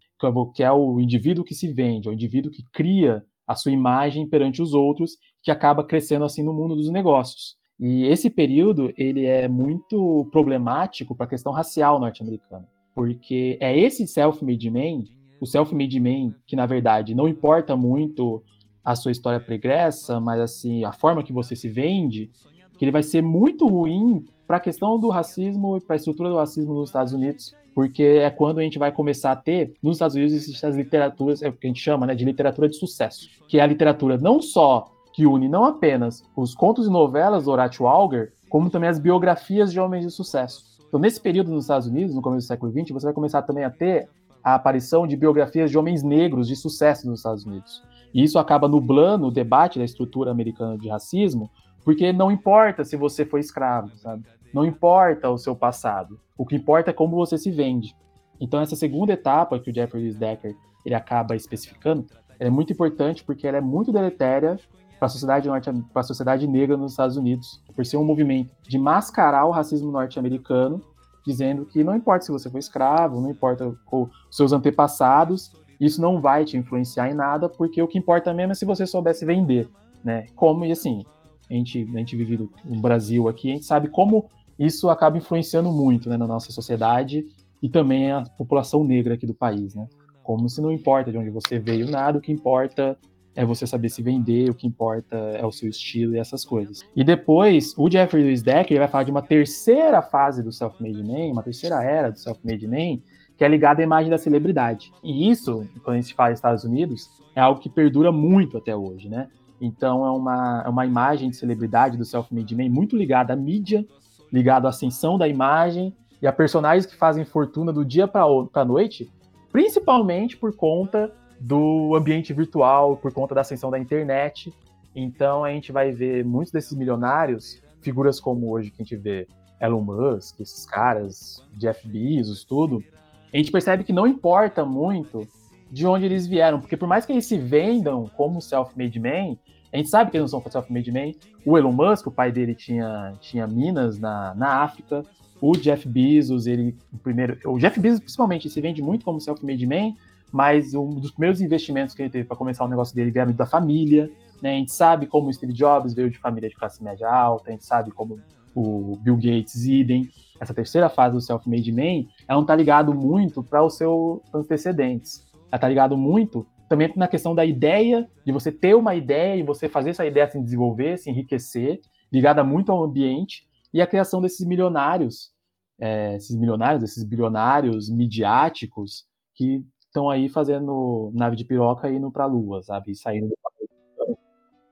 que é o indivíduo que se vende, é o indivíduo que cria a sua imagem perante os outros, que acaba crescendo assim no mundo dos negócios. E esse período ele é muito problemático para a questão racial norte-americana, porque é esse self-made man, o self-made man que na verdade não importa muito a sua história pregressa, mas assim a forma que você se vende, que ele vai ser muito ruim para a questão do racismo e para a estrutura do racismo nos Estados Unidos, porque é quando a gente vai começar a ter, nos Estados Unidos, existem as literaturas, é o que a gente chama né, de literatura de sucesso, que é a literatura não só que une não apenas os contos e novelas do Horatio Alger, como também as biografias de homens de sucesso. Então, nesse período nos Estados Unidos, no começo do século XX, você vai começar também a ter a aparição de biografias de homens negros de sucesso nos Estados Unidos. E isso acaba nublando o debate da estrutura americana de racismo, porque não importa se você foi escravo, sabe? Não importa o seu passado. O que importa é como você se vende. Então essa segunda etapa que o Jeffrey Lewis Decker ele acaba especificando, é muito importante porque ela é muito deletéria para a sociedade norte para a sociedade negra nos Estados Unidos, por ser um movimento de mascarar o racismo norte-americano, dizendo que não importa se você foi escravo, não importa os seus antepassados, isso não vai te influenciar em nada, porque o que importa mesmo é se você soubesse vender, né? Como e assim, a gente, a gente vive no Brasil aqui, a gente sabe como isso acaba influenciando muito né, na nossa sociedade e também a população negra aqui do país, né? Como se não importa de onde você veio nada, o que importa é você saber se vender, o que importa é o seu estilo e essas coisas. E depois, o Jeffrey Lewis Decker vai falar de uma terceira fase do self-made man, uma terceira era do self-made man, que é ligada à imagem da celebridade. E isso, quando a gente fala Estados Unidos, é algo que perdura muito até hoje, né? Então é uma, é uma imagem de celebridade do self-made man muito ligada à mídia, ligada à ascensão da imagem e a personagens que fazem fortuna do dia para a noite, principalmente por conta do ambiente virtual, por conta da ascensão da internet. Então a gente vai ver muitos desses milionários, figuras como hoje que a gente vê Elon Musk, esses caras, Jeff Bezos, tudo. A gente percebe que não importa muito de onde eles vieram, porque por mais que eles se vendam como self-made man, a gente sabe que eles não são self-made man. O Elon Musk, o pai dele tinha, tinha minas na, na África. O Jeff Bezos, ele o primeiro, o Jeff Bezos principalmente se vende muito como self-made man, mas um dos primeiros investimentos que ele teve para começar o negócio dele vieram da família. Né? A gente sabe como o Steve Jobs veio de família de classe média alta, a gente sabe como o Bill Gates, idem. Essa terceira fase do self-made man, ela não está ligado muito para os seus antecedentes ela tá ligado muito também na questão da ideia, de você ter uma ideia e você fazer essa ideia se desenvolver, se enriquecer, ligada muito ao ambiente e a criação desses milionários, é, esses milionários, esses bilionários midiáticos que estão aí fazendo nave de piroca e indo para a Lua, sabe? E saindo do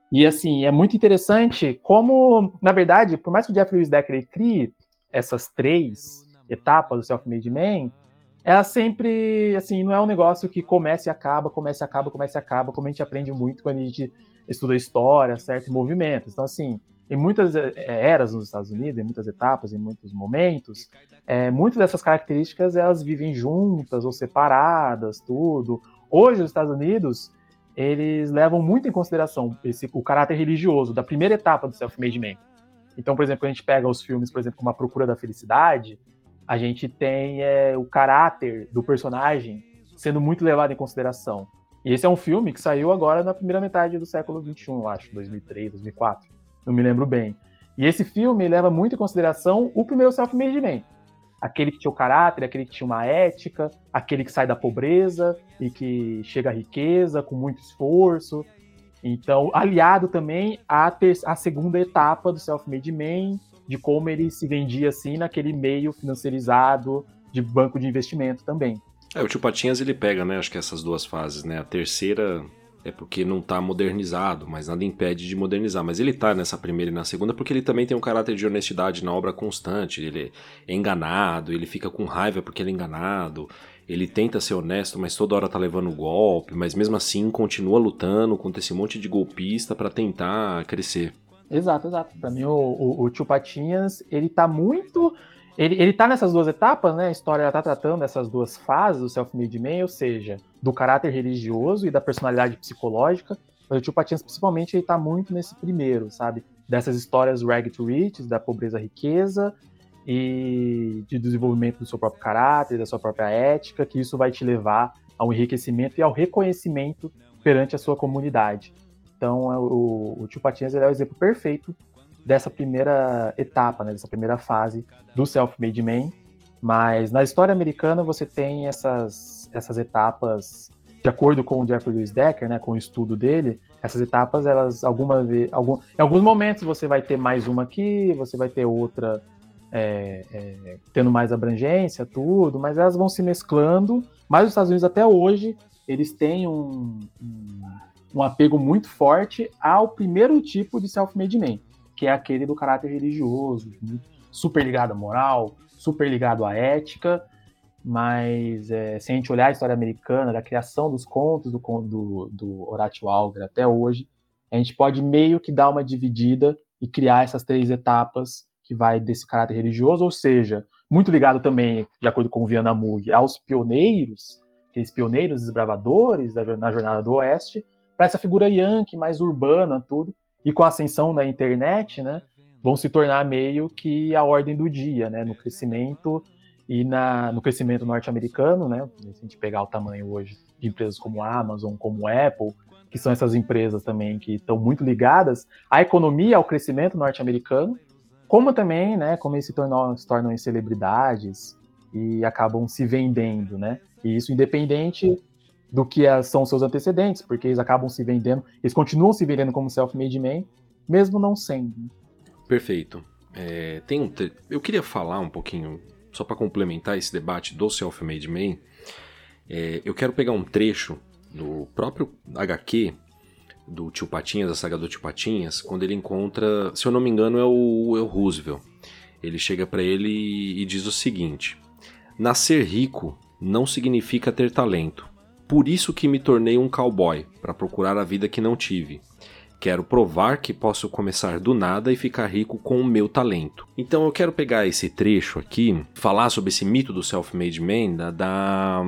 E assim, é muito interessante como, na verdade, por mais que o Jeff Lewis Decker crie essas três etapas do Self-Made Man, ela sempre, assim, não é um negócio que começa e acaba, começa e acaba, começa e acaba, como a gente aprende muito quando a gente estuda história, certo? Movimentos. Então, assim, em muitas é, eras nos Estados Unidos, em muitas etapas, em muitos momentos, é, muitas dessas características elas vivem juntas ou separadas, tudo. Hoje, os Estados Unidos, eles levam muito em consideração esse, o caráter religioso da primeira etapa do self-made man. Então, por exemplo, quando a gente pega os filmes, por exemplo, como A Procura da Felicidade, a gente tem é, o caráter do personagem sendo muito levado em consideração. E esse é um filme que saiu agora na primeira metade do século XXI, acho, 2003, 2004, não me lembro bem. E esse filme leva muito em consideração o primeiro self-made man. Aquele que tinha o caráter, aquele que tinha uma ética, aquele que sai da pobreza e que chega à riqueza com muito esforço. Então, aliado também à, à segunda etapa do self-made man, de como ele se vendia assim naquele meio financiarizado de banco de investimento também. É, o Tio Patinhas ele pega, né, acho que essas duas fases, né? A terceira é porque não está modernizado, mas nada impede de modernizar. Mas ele está nessa primeira e na segunda porque ele também tem um caráter de honestidade na obra constante. Ele é enganado, ele fica com raiva porque ele é enganado. ele tenta ser honesto, mas toda hora tá levando golpe, mas mesmo assim continua lutando contra esse monte de golpista para tentar crescer. Exato, exato. Pra mim, o, o, o Tio Patinhas, ele tá muito. Ele, ele tá nessas duas etapas, né? A história tá tratando dessas duas fases do self-made man, ou seja, do caráter religioso e da personalidade psicológica. Mas o Tio Patinhas, principalmente, ele tá muito nesse primeiro, sabe? Dessas histórias rag to riches, da pobreza à riqueza, e de desenvolvimento do seu próprio caráter, da sua própria ética, que isso vai te levar ao enriquecimento e ao reconhecimento perante a sua comunidade. Então, é o, o Tio Patinhas é o exemplo perfeito dessa primeira etapa, né, dessa primeira fase do self-made man. Mas na história americana você tem essas, essas etapas, de acordo com o Jeffrey Lewis Decker, né, com o estudo dele, essas etapas, elas alguma algum, em alguns momentos você vai ter mais uma aqui, você vai ter outra é, é, tendo mais abrangência, tudo, mas elas vão se mesclando. Mas os Estados Unidos até hoje eles têm um, um um apego muito forte ao primeiro tipo de self-made man, que é aquele do caráter religioso, super ligado à moral, super ligado à ética, mas é, se a gente olhar a história americana, da criação dos contos do, do, do Horatio Alger até hoje, a gente pode meio que dar uma dividida e criar essas três etapas que vai desse caráter religioso, ou seja, muito ligado também, de acordo com o Viana Mug, aos pioneiros, aqueles pioneiros desbravadores na jornada do Oeste, para essa figura yankee, mais urbana, tudo. E com a ascensão da internet, né, vão se tornar meio que a ordem do dia, né, no crescimento e na, no crescimento norte-americano, né, se a gente pegar o tamanho hoje de empresas como Amazon, como Apple, que são essas empresas também que estão muito ligadas à economia, ao crescimento norte-americano, como também, né, como eles se tornam, se tornam celebridades e acabam se vendendo, né, e isso independente do que são seus antecedentes, porque eles acabam se vendendo, eles continuam se vendendo como self-made man, mesmo não sendo. Perfeito. É, tem um eu queria falar um pouquinho, só para complementar esse debate do self-made man, é, eu quero pegar um trecho do próprio HQ do Tio Patinhas, da saga do Tio Patinhas, quando ele encontra, se eu não me engano, é o, é o Roosevelt. Ele chega para ele e diz o seguinte: Nascer rico não significa ter talento por isso que me tornei um cowboy, para procurar a vida que não tive. Quero provar que posso começar do nada e ficar rico com o meu talento. Então eu quero pegar esse trecho aqui, falar sobre esse mito do self-made man da, da,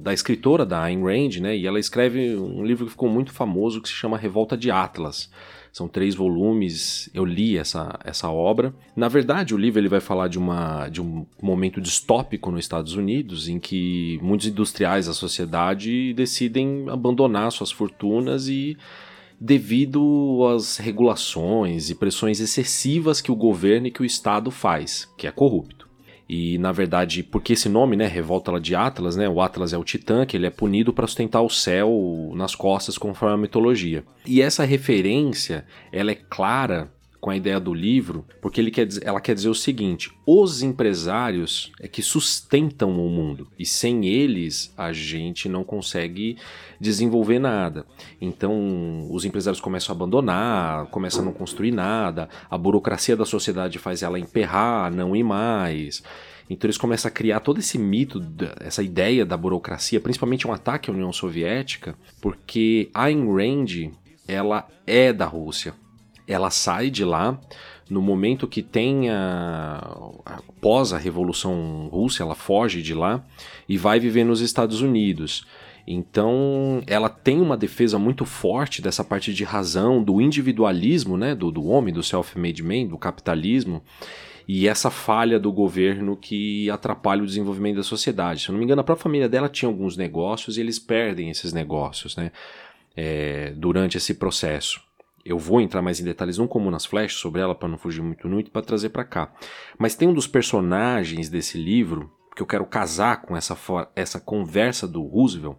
da, escritora da Ayn Rand, né? E ela escreve um livro que ficou muito famoso que se chama Revolta de Atlas. São três volumes, eu li essa, essa obra. Na verdade, o livro ele vai falar de, uma, de um momento distópico nos Estados Unidos, em que muitos industriais da sociedade decidem abandonar suas fortunas e devido às regulações e pressões excessivas que o governo e que o Estado faz, que é corrupto. E na verdade, porque esse nome, né, revolta de Atlas, né? O Atlas é o titã, que ele é punido para sustentar o céu nas costas conforme a mitologia. E essa referência, ela é clara com a ideia do livro, porque ele quer, ela quer dizer o seguinte: os empresários é que sustentam o mundo e sem eles a gente não consegue desenvolver nada. Então os empresários começam a abandonar, começam a não construir nada, a burocracia da sociedade faz ela emperrar, não ir mais. Então eles começam a criar todo esse mito, essa ideia da burocracia, principalmente um ataque à União Soviética, porque a Ayn Rand ela é da Rússia ela sai de lá no momento que tem a, após a Revolução Russa, ela foge de lá e vai viver nos Estados Unidos. Então, ela tem uma defesa muito forte dessa parte de razão, do individualismo, né, do, do homem, do self-made man, do capitalismo, e essa falha do governo que atrapalha o desenvolvimento da sociedade. Se eu não me engano, a própria família dela tinha alguns negócios e eles perdem esses negócios, né, é, durante esse processo. Eu vou entrar mais em detalhes, não como nas flashes sobre ela, para não fugir muito muito, para trazer para cá. Mas tem um dos personagens desse livro que eu quero casar com essa, essa conversa do Roosevelt,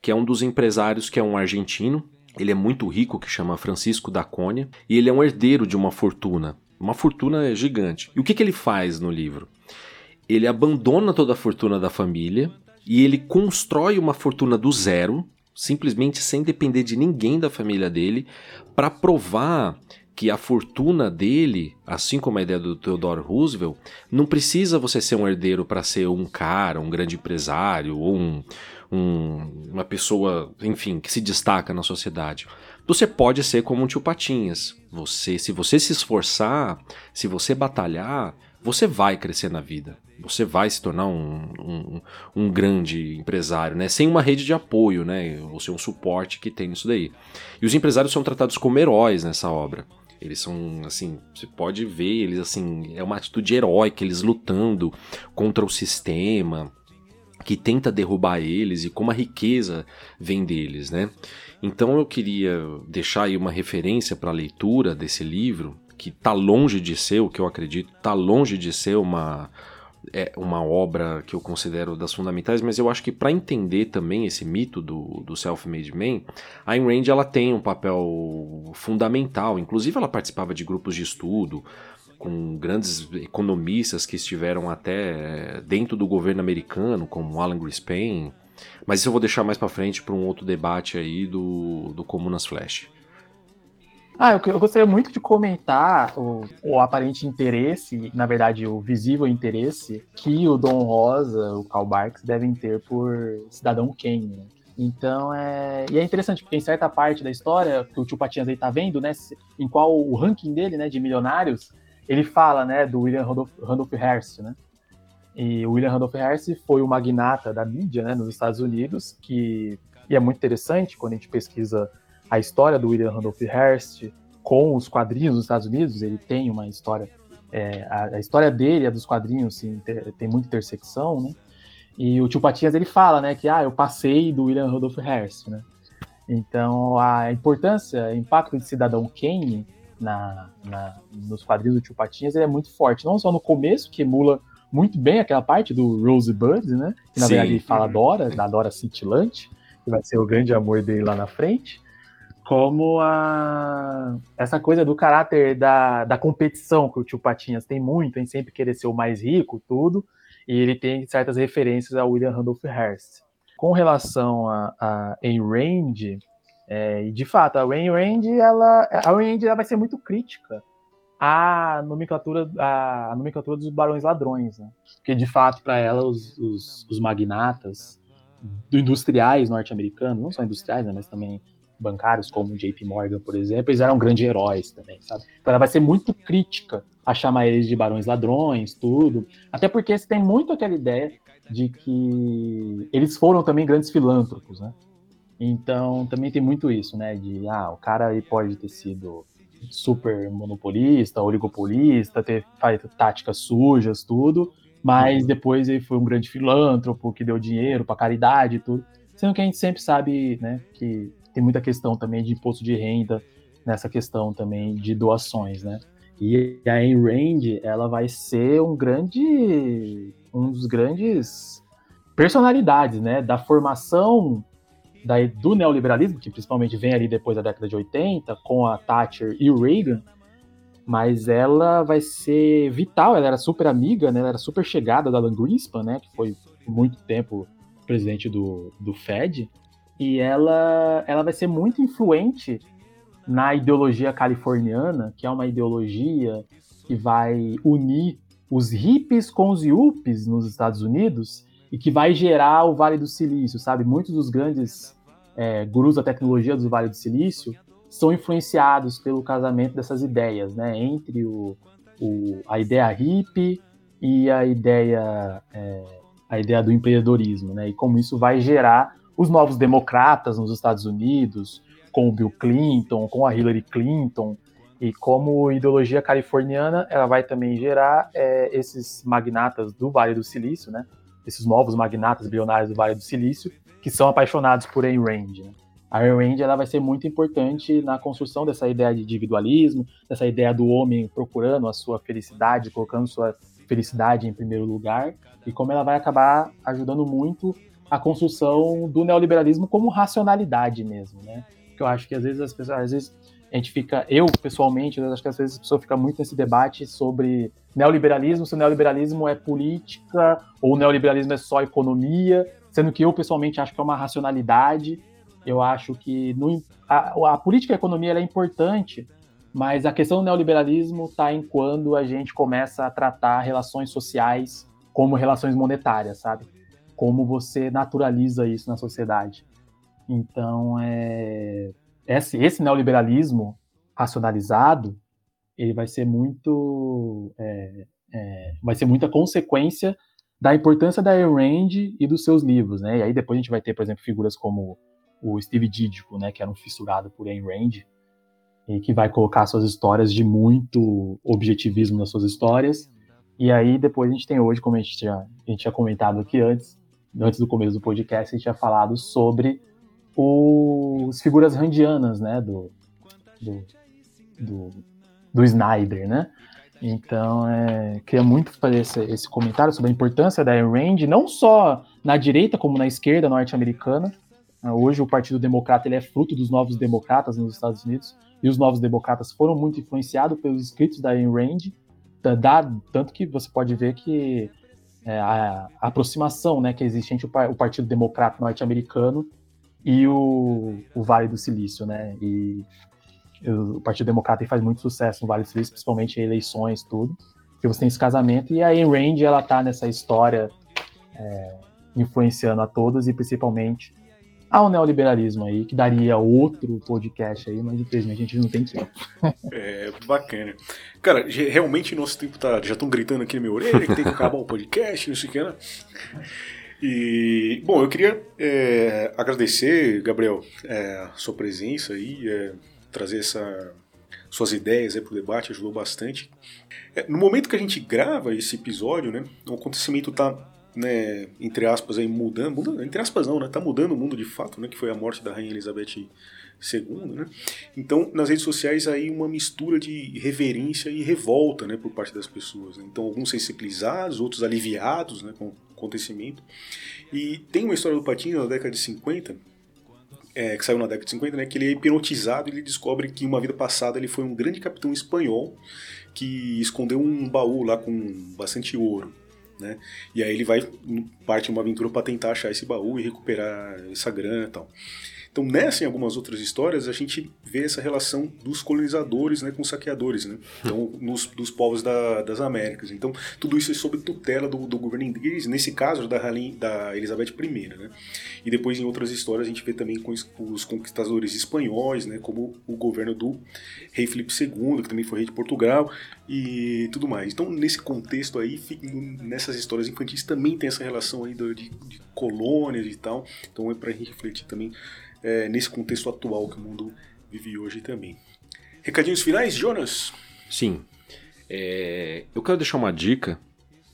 que é um dos empresários que é um argentino. Ele é muito rico, que chama Francisco da Cônia, e ele é um herdeiro de uma fortuna, uma fortuna gigante. E o que, que ele faz no livro? Ele abandona toda a fortuna da família e ele constrói uma fortuna do zero, simplesmente sem depender de ninguém da família dele, para provar que a fortuna dele, assim como a ideia do Theodore Roosevelt, não precisa você ser um herdeiro para ser um cara, um grande empresário ou um, um, uma pessoa, enfim, que se destaca na sociedade. Você pode ser como um tio Patinhas. Você, se você se esforçar, se você batalhar, você vai crescer na vida. Você vai se tornar um, um, um, grande empresário, né? Sem uma rede de apoio, né? Ou ser um suporte que tem nisso daí. E os empresários são tratados como heróis nessa obra. Eles são, assim, você pode ver eles, assim, é uma atitude heróica, eles lutando contra o sistema, que tenta derrubar eles e como a riqueza vem deles, né? Então eu queria deixar aí uma referência para a leitura desse livro, que está longe de ser, o que eu acredito, está longe de ser uma, é uma obra que eu considero das fundamentais, mas eu acho que para entender também esse mito do, do self-made man, a Ayn Rand ela tem um papel fundamental. Inclusive ela participava de grupos de estudo, com grandes economistas que estiveram até dentro do governo americano, como Alan Greenspan. Mas isso eu vou deixar mais para frente para um outro debate aí do, do Comunas Flash. Ah, eu, eu, gostaria muito de comentar o, o, aparente interesse, na verdade, o visível interesse que o Dom Rosa, o Karl Barks devem ter por Cidadão Kane. Né? Então é. E é interessante, porque em certa parte da história, que o tio Patinhas aí tá vendo, né? Em qual o ranking dele, né, de milionários, ele fala, né, do William Randolph, Randolph Hearst, né? E o William Randolph Hearst foi o magnata da mídia, né, nos Estados Unidos, que e é muito interessante quando a gente pesquisa a história do William Randolph Hearst com os quadrinhos dos Estados Unidos. Ele tem uma história, é, a, a, história dele, a dos quadrinhos, sim, tem, tem muita intersecção, né? E o tio Patinhas ele fala, né, que ah, eu passei do William Randolph Hearst, né? Então a importância, o impacto de Cidadão Kane na, na, nos quadrinhos do Tio Patinhas é muito forte. Não só no começo, que emula muito bem aquela parte do Rosebud, né? Que na Sim. verdade ele fala Dora, da Dora cintilante, que vai ser o grande amor dele lá na frente. Como a essa coisa do caráter da, da competição que o Tio Patinhas tem muito, em sempre querer ser o mais rico, tudo, e ele tem certas referências ao William Randolph Hearst. Com relação a, a Ayn Rand, é, de fato, a Ayn Rand, ela, a Ayn Rand vai ser muito crítica à nomenclatura, à nomenclatura dos barões ladrões, né? Porque de fato, para ela, os, os, os, magnatas industriais norte-americanos, não só industriais, né, mas também bancários, como JP Morgan, por exemplo, eles eram grandes heróis também, sabe? Então ela vai ser muito crítica a chamar eles de barões ladrões, tudo. Até porque você tem muito aquela ideia de que eles foram também grandes filântropos, né? Então, também tem muito isso, né? De, ah, o cara aí pode ter sido super monopolista, oligopolista, ter feito táticas sujas, tudo, mas depois ele foi um grande filântropo que deu dinheiro para caridade e tudo. Sendo que a gente sempre sabe, né, que tem muita questão também de imposto de renda, nessa questão também de doações, né? E a Ayn Rand, ela vai ser um grande, um dos grandes personalidades, né, da formação da, do neoliberalismo, que principalmente vem ali depois da década de 80, com a Thatcher e o Reagan, mas ela vai ser vital, ela era super amiga, né, ela era super chegada da Alan Greenspan, né, que foi muito tempo presidente do, do Fed, e ela, ela vai ser muito influente na ideologia californiana, que é uma ideologia que vai unir os hippies com os yuppies nos Estados Unidos e que vai gerar o Vale do Silício, sabe? Muitos dos grandes é, gurus da tecnologia do Vale do Silício são influenciados pelo casamento dessas ideias, né? Entre o, o a ideia hippie e a ideia é, a ideia do empreendedorismo, né? E como isso vai gerar os novos democratas nos Estados Unidos, com o Bill Clinton, com a Hillary Clinton, e como ideologia californiana, ela vai também gerar é, esses magnatas do Vale do Silício, né? Esses novos magnatas bilionários do Vale do Silício, que são apaixonados por Ayn Rand. Né? A Ayn Rand ela vai ser muito importante na construção dessa ideia de individualismo, dessa ideia do homem procurando a sua felicidade, colocando sua felicidade em primeiro lugar, e como ela vai acabar ajudando muito a construção do neoliberalismo como racionalidade mesmo, né? Porque eu acho que às vezes as pessoas, às vezes a gente fica, eu pessoalmente, eu acho que às vezes a pessoa fica muito nesse debate sobre neoliberalismo, se o neoliberalismo é política ou o neoliberalismo é só economia, sendo que eu pessoalmente acho que é uma racionalidade. Eu acho que no, a, a política e a economia é importante Mas a questão do neoliberalismo está em quando a gente começa a tratar relações sociais como relações monetárias, sabe? Como você naturaliza isso na sociedade. Então, é, esse, esse neoliberalismo racionalizado, ele vai ser muito, é, é, vai ser muita consequência da importância da Ayn Rand e dos seus livros, né? E aí depois a gente vai ter, por exemplo, figuras como o Steve Ditko, né, que era um fissurado por Ayn Rand, e que vai colocar suas histórias de muito objetivismo nas suas histórias. E aí depois a gente tem hoje, como a gente tinha, a gente tinha comentado aqui antes, antes do começo do podcast, a gente tinha falado sobre os figuras randianas, né, do, do, do, do Snyder, né? Então, é, queria muito fazer esse, esse, comentário sobre a importância da Ayn Rand, não só na direita, como na esquerda norte-americana. Hoje, o Partido Democrata ele é fruto dos novos democratas nos Estados Unidos, e os novos democratas foram muito influenciados pelos escritos da Ayn Rand, da, tanto que você pode ver que é, a, a, aproximação né, que existe entre o, o Partido Democrata norte-americano e o, o Vale do Silício, né? E o Partido Democrata faz muito sucesso no Vale do Silício, principalmente em eleições, tudo. Porque você tem esse casamento e a Ayn Rand, ela tá nessa história é, influenciando a todos e principalmente ao neoliberalismo aí, que daria outro podcast aí, mas infelizmente a gente não tem tempo. É, bacana. Cara, realmente nosso tempo tá. Já estão gritando aqui na minha orelha que tem que acabar o podcast, não sei o que, né? E, bom, eu queria é, agradecer, Gabriel, é, sua presença aí, é, trazer essa, suas ideias para o debate, ajudou bastante. É, no momento que a gente grava esse episódio, né, o acontecimento está, né, entre aspas, aí, mudando, mudando, entre aspas não, né, tá mudando o mundo de fato, né, que foi a morte da Rainha Elizabeth II, né? Então, nas redes sociais aí uma mistura de reverência e revolta, né, por parte das pessoas. Né? Então, alguns sensibilizados, outros aliviados, né, com acontecimento. E tem uma história do Patinho na década de 50, é, que saiu na década de 50, né, que ele é hipnotizado e ele descobre que uma vida passada ele foi um grande capitão espanhol que escondeu um baú lá com bastante ouro. Né? E aí ele vai parte uma aventura para tentar achar esse baú e recuperar essa grana e tal. Então, nessa e algumas outras histórias, a gente vê essa relação dos colonizadores né, com os saqueadores, né? Então, nos, dos povos da, das Américas. Então, tudo isso é sob tutela do, do governo inglês, nesse caso, da, Rainha, da Elizabeth I, né? E depois, em outras histórias, a gente vê também com os, os conquistadores espanhóis, né? Como o governo do rei Felipe II, que também foi rei de Portugal, e tudo mais. Então, nesse contexto aí, nessas histórias infantis também tem essa relação aí de, de colônias e tal. Então, é para refletir também é, nesse contexto atual que o mundo vive hoje também. Recadinhos finais, Jonas? Sim. É, eu quero deixar uma dica,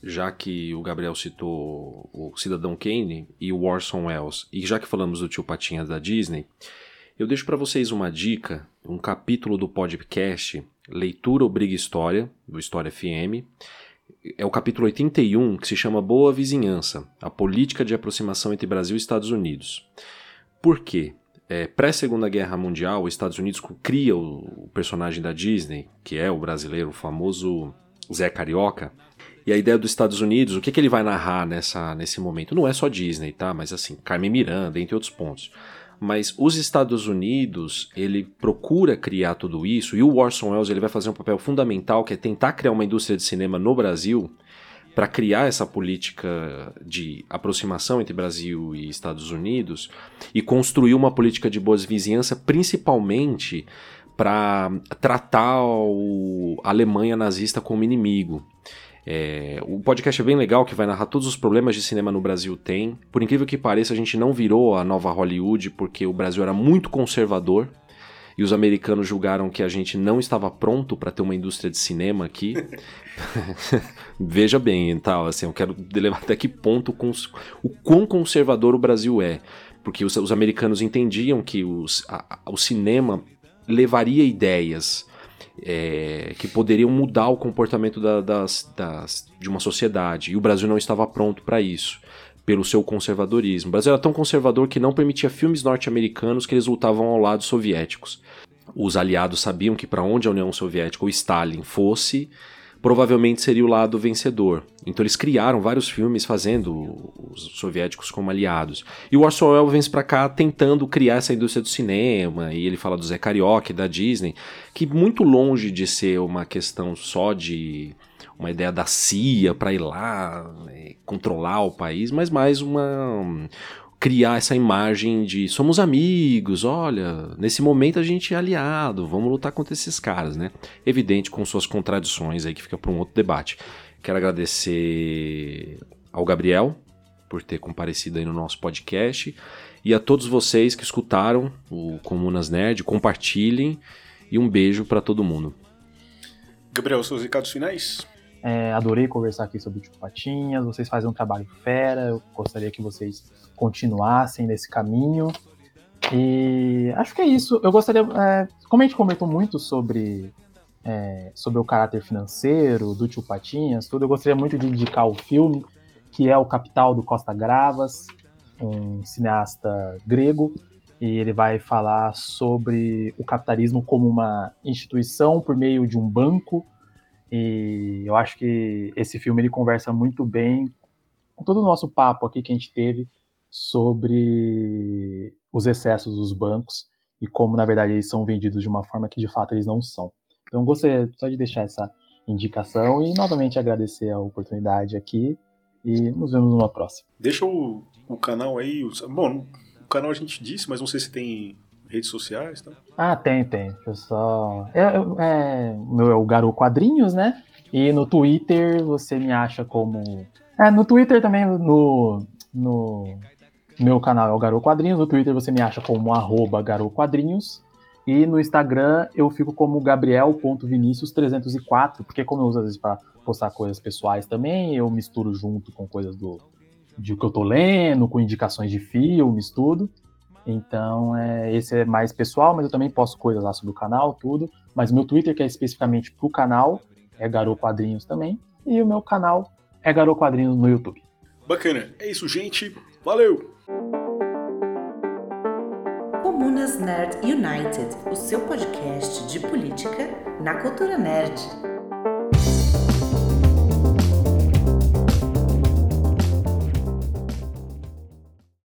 já que o Gabriel citou o Cidadão Kane e o Orson Welles, e já que falamos do Tio Patinhas da Disney, eu deixo para vocês uma dica, um capítulo do podcast Leitura Obriga História, do História FM. É o capítulo 81, que se chama Boa Vizinhança, a política de aproximação entre Brasil e Estados Unidos. Por quê? É, pré-segunda guerra mundial, os Estados Unidos cria o, o, personagem da Disney, que é o brasileiro, o famoso Zé Carioca. E a ideia dos Estados Unidos, o que, que ele vai narrar nessa, nesse momento? Não é só Disney, tá? Mas assim, Carmen Miranda, entre outros pontos. Mas os Estados Unidos, ele procura criar tudo isso, e o Orson Welles ele vai fazer um papel fundamental, que é tentar criar uma indústria de cinema no Brasil, para criar essa política de aproximação entre Brasil e Estados Unidos e construir uma política de boas vizinhança, principalmente para tratar o, a Alemanha nazista como inimigo. É, o podcast é bem legal, que vai narrar todos os problemas de cinema no Brasil tem. Por incrível que pareça, a gente não virou a nova Hollywood porque o Brasil era muito conservador e os americanos julgaram que a gente não estava pronto para ter uma indústria de cinema aqui. Veja bem, tal, assim, eu quero levar até que ponto o quão conservador o Brasil é, porque os, os americanos entendiam que os, a, o cinema levaria ideias é, que poderiam mudar o comportamento da, das, das, de uma sociedade, e o Brasil não estava pronto para isso pelo seu conservadorismo. O Brasil era tão conservador que não permitia filmes norte-americanos que eles lutavam ao lado soviéticos. Os aliados sabiam que para onde a União Soviética ou Stalin fosse, provavelmente seria o lado vencedor. Então eles criaram vários filmes fazendo os soviéticos como aliados. E o Orson Welles vem para cá tentando criar essa indústria do cinema, e ele fala do Zé Carioca e da Disney, que muito longe de ser uma questão só de uma ideia da CIA para ir lá né, controlar o país, mas mais uma criar essa imagem de somos amigos, olha, nesse momento a gente é aliado, vamos lutar contra esses caras, né? Evidente com suas contradições aí que fica para um outro debate. Quero agradecer ao Gabriel por ter comparecido aí no nosso podcast e a todos vocês que escutaram o Comunas Nerd, compartilhem e um beijo para todo mundo. Gabriel, seus recados finais? É, adorei conversar aqui sobre o Tipo Patinhas, vocês fazem um trabalho fera, eu gostaria que vocês continuassem nesse caminho. E acho que é isso. Eu gostaria, é, como a gente comentou muito sobre, é, sobre o caráter financeiro do Tio Patinhas, tudo, eu gostaria muito de indicar o filme, que é O Capital do Costa Gravas, um cineasta grego, e ele vai falar sobre o capitalismo como uma instituição por meio de um banco. E eu acho que esse filme ele conversa muito bem com todo o nosso papo aqui que a gente teve sobre os excessos dos bancos e como, na verdade, eles são vendidos de uma forma que de fato eles não são. Então, gostaria só de deixar essa indicação e novamente agradecer a oportunidade aqui e nos vemos numa próxima. Deixa o, o canal aí. Bom, o canal a gente disse, mas não sei se tem redes sociais, tá? Ah, tem, tem. Só. É, é, meu é o Garo Quadrinhos, né? E no Twitter você me acha como. É, no Twitter também, no, no meu canal é o Garou Quadrinhos, no Twitter você me acha como arroba Garou Quadrinhos. E no Instagram eu fico como gabriel.vinicius304, porque como eu uso às vezes para postar coisas pessoais também, eu misturo junto com coisas do de que eu tô lendo, com indicações de filmes, tudo. Então, é, esse é mais pessoal, mas eu também posto coisas lá sobre o canal, tudo. Mas meu Twitter, que é especificamente pro canal, é Garou Quadrinhos também. E o meu canal é Garou Quadrinhos no YouTube. Bacana. É isso, gente. Valeu! Comunas Nerd United, o seu podcast de política na cultura nerd.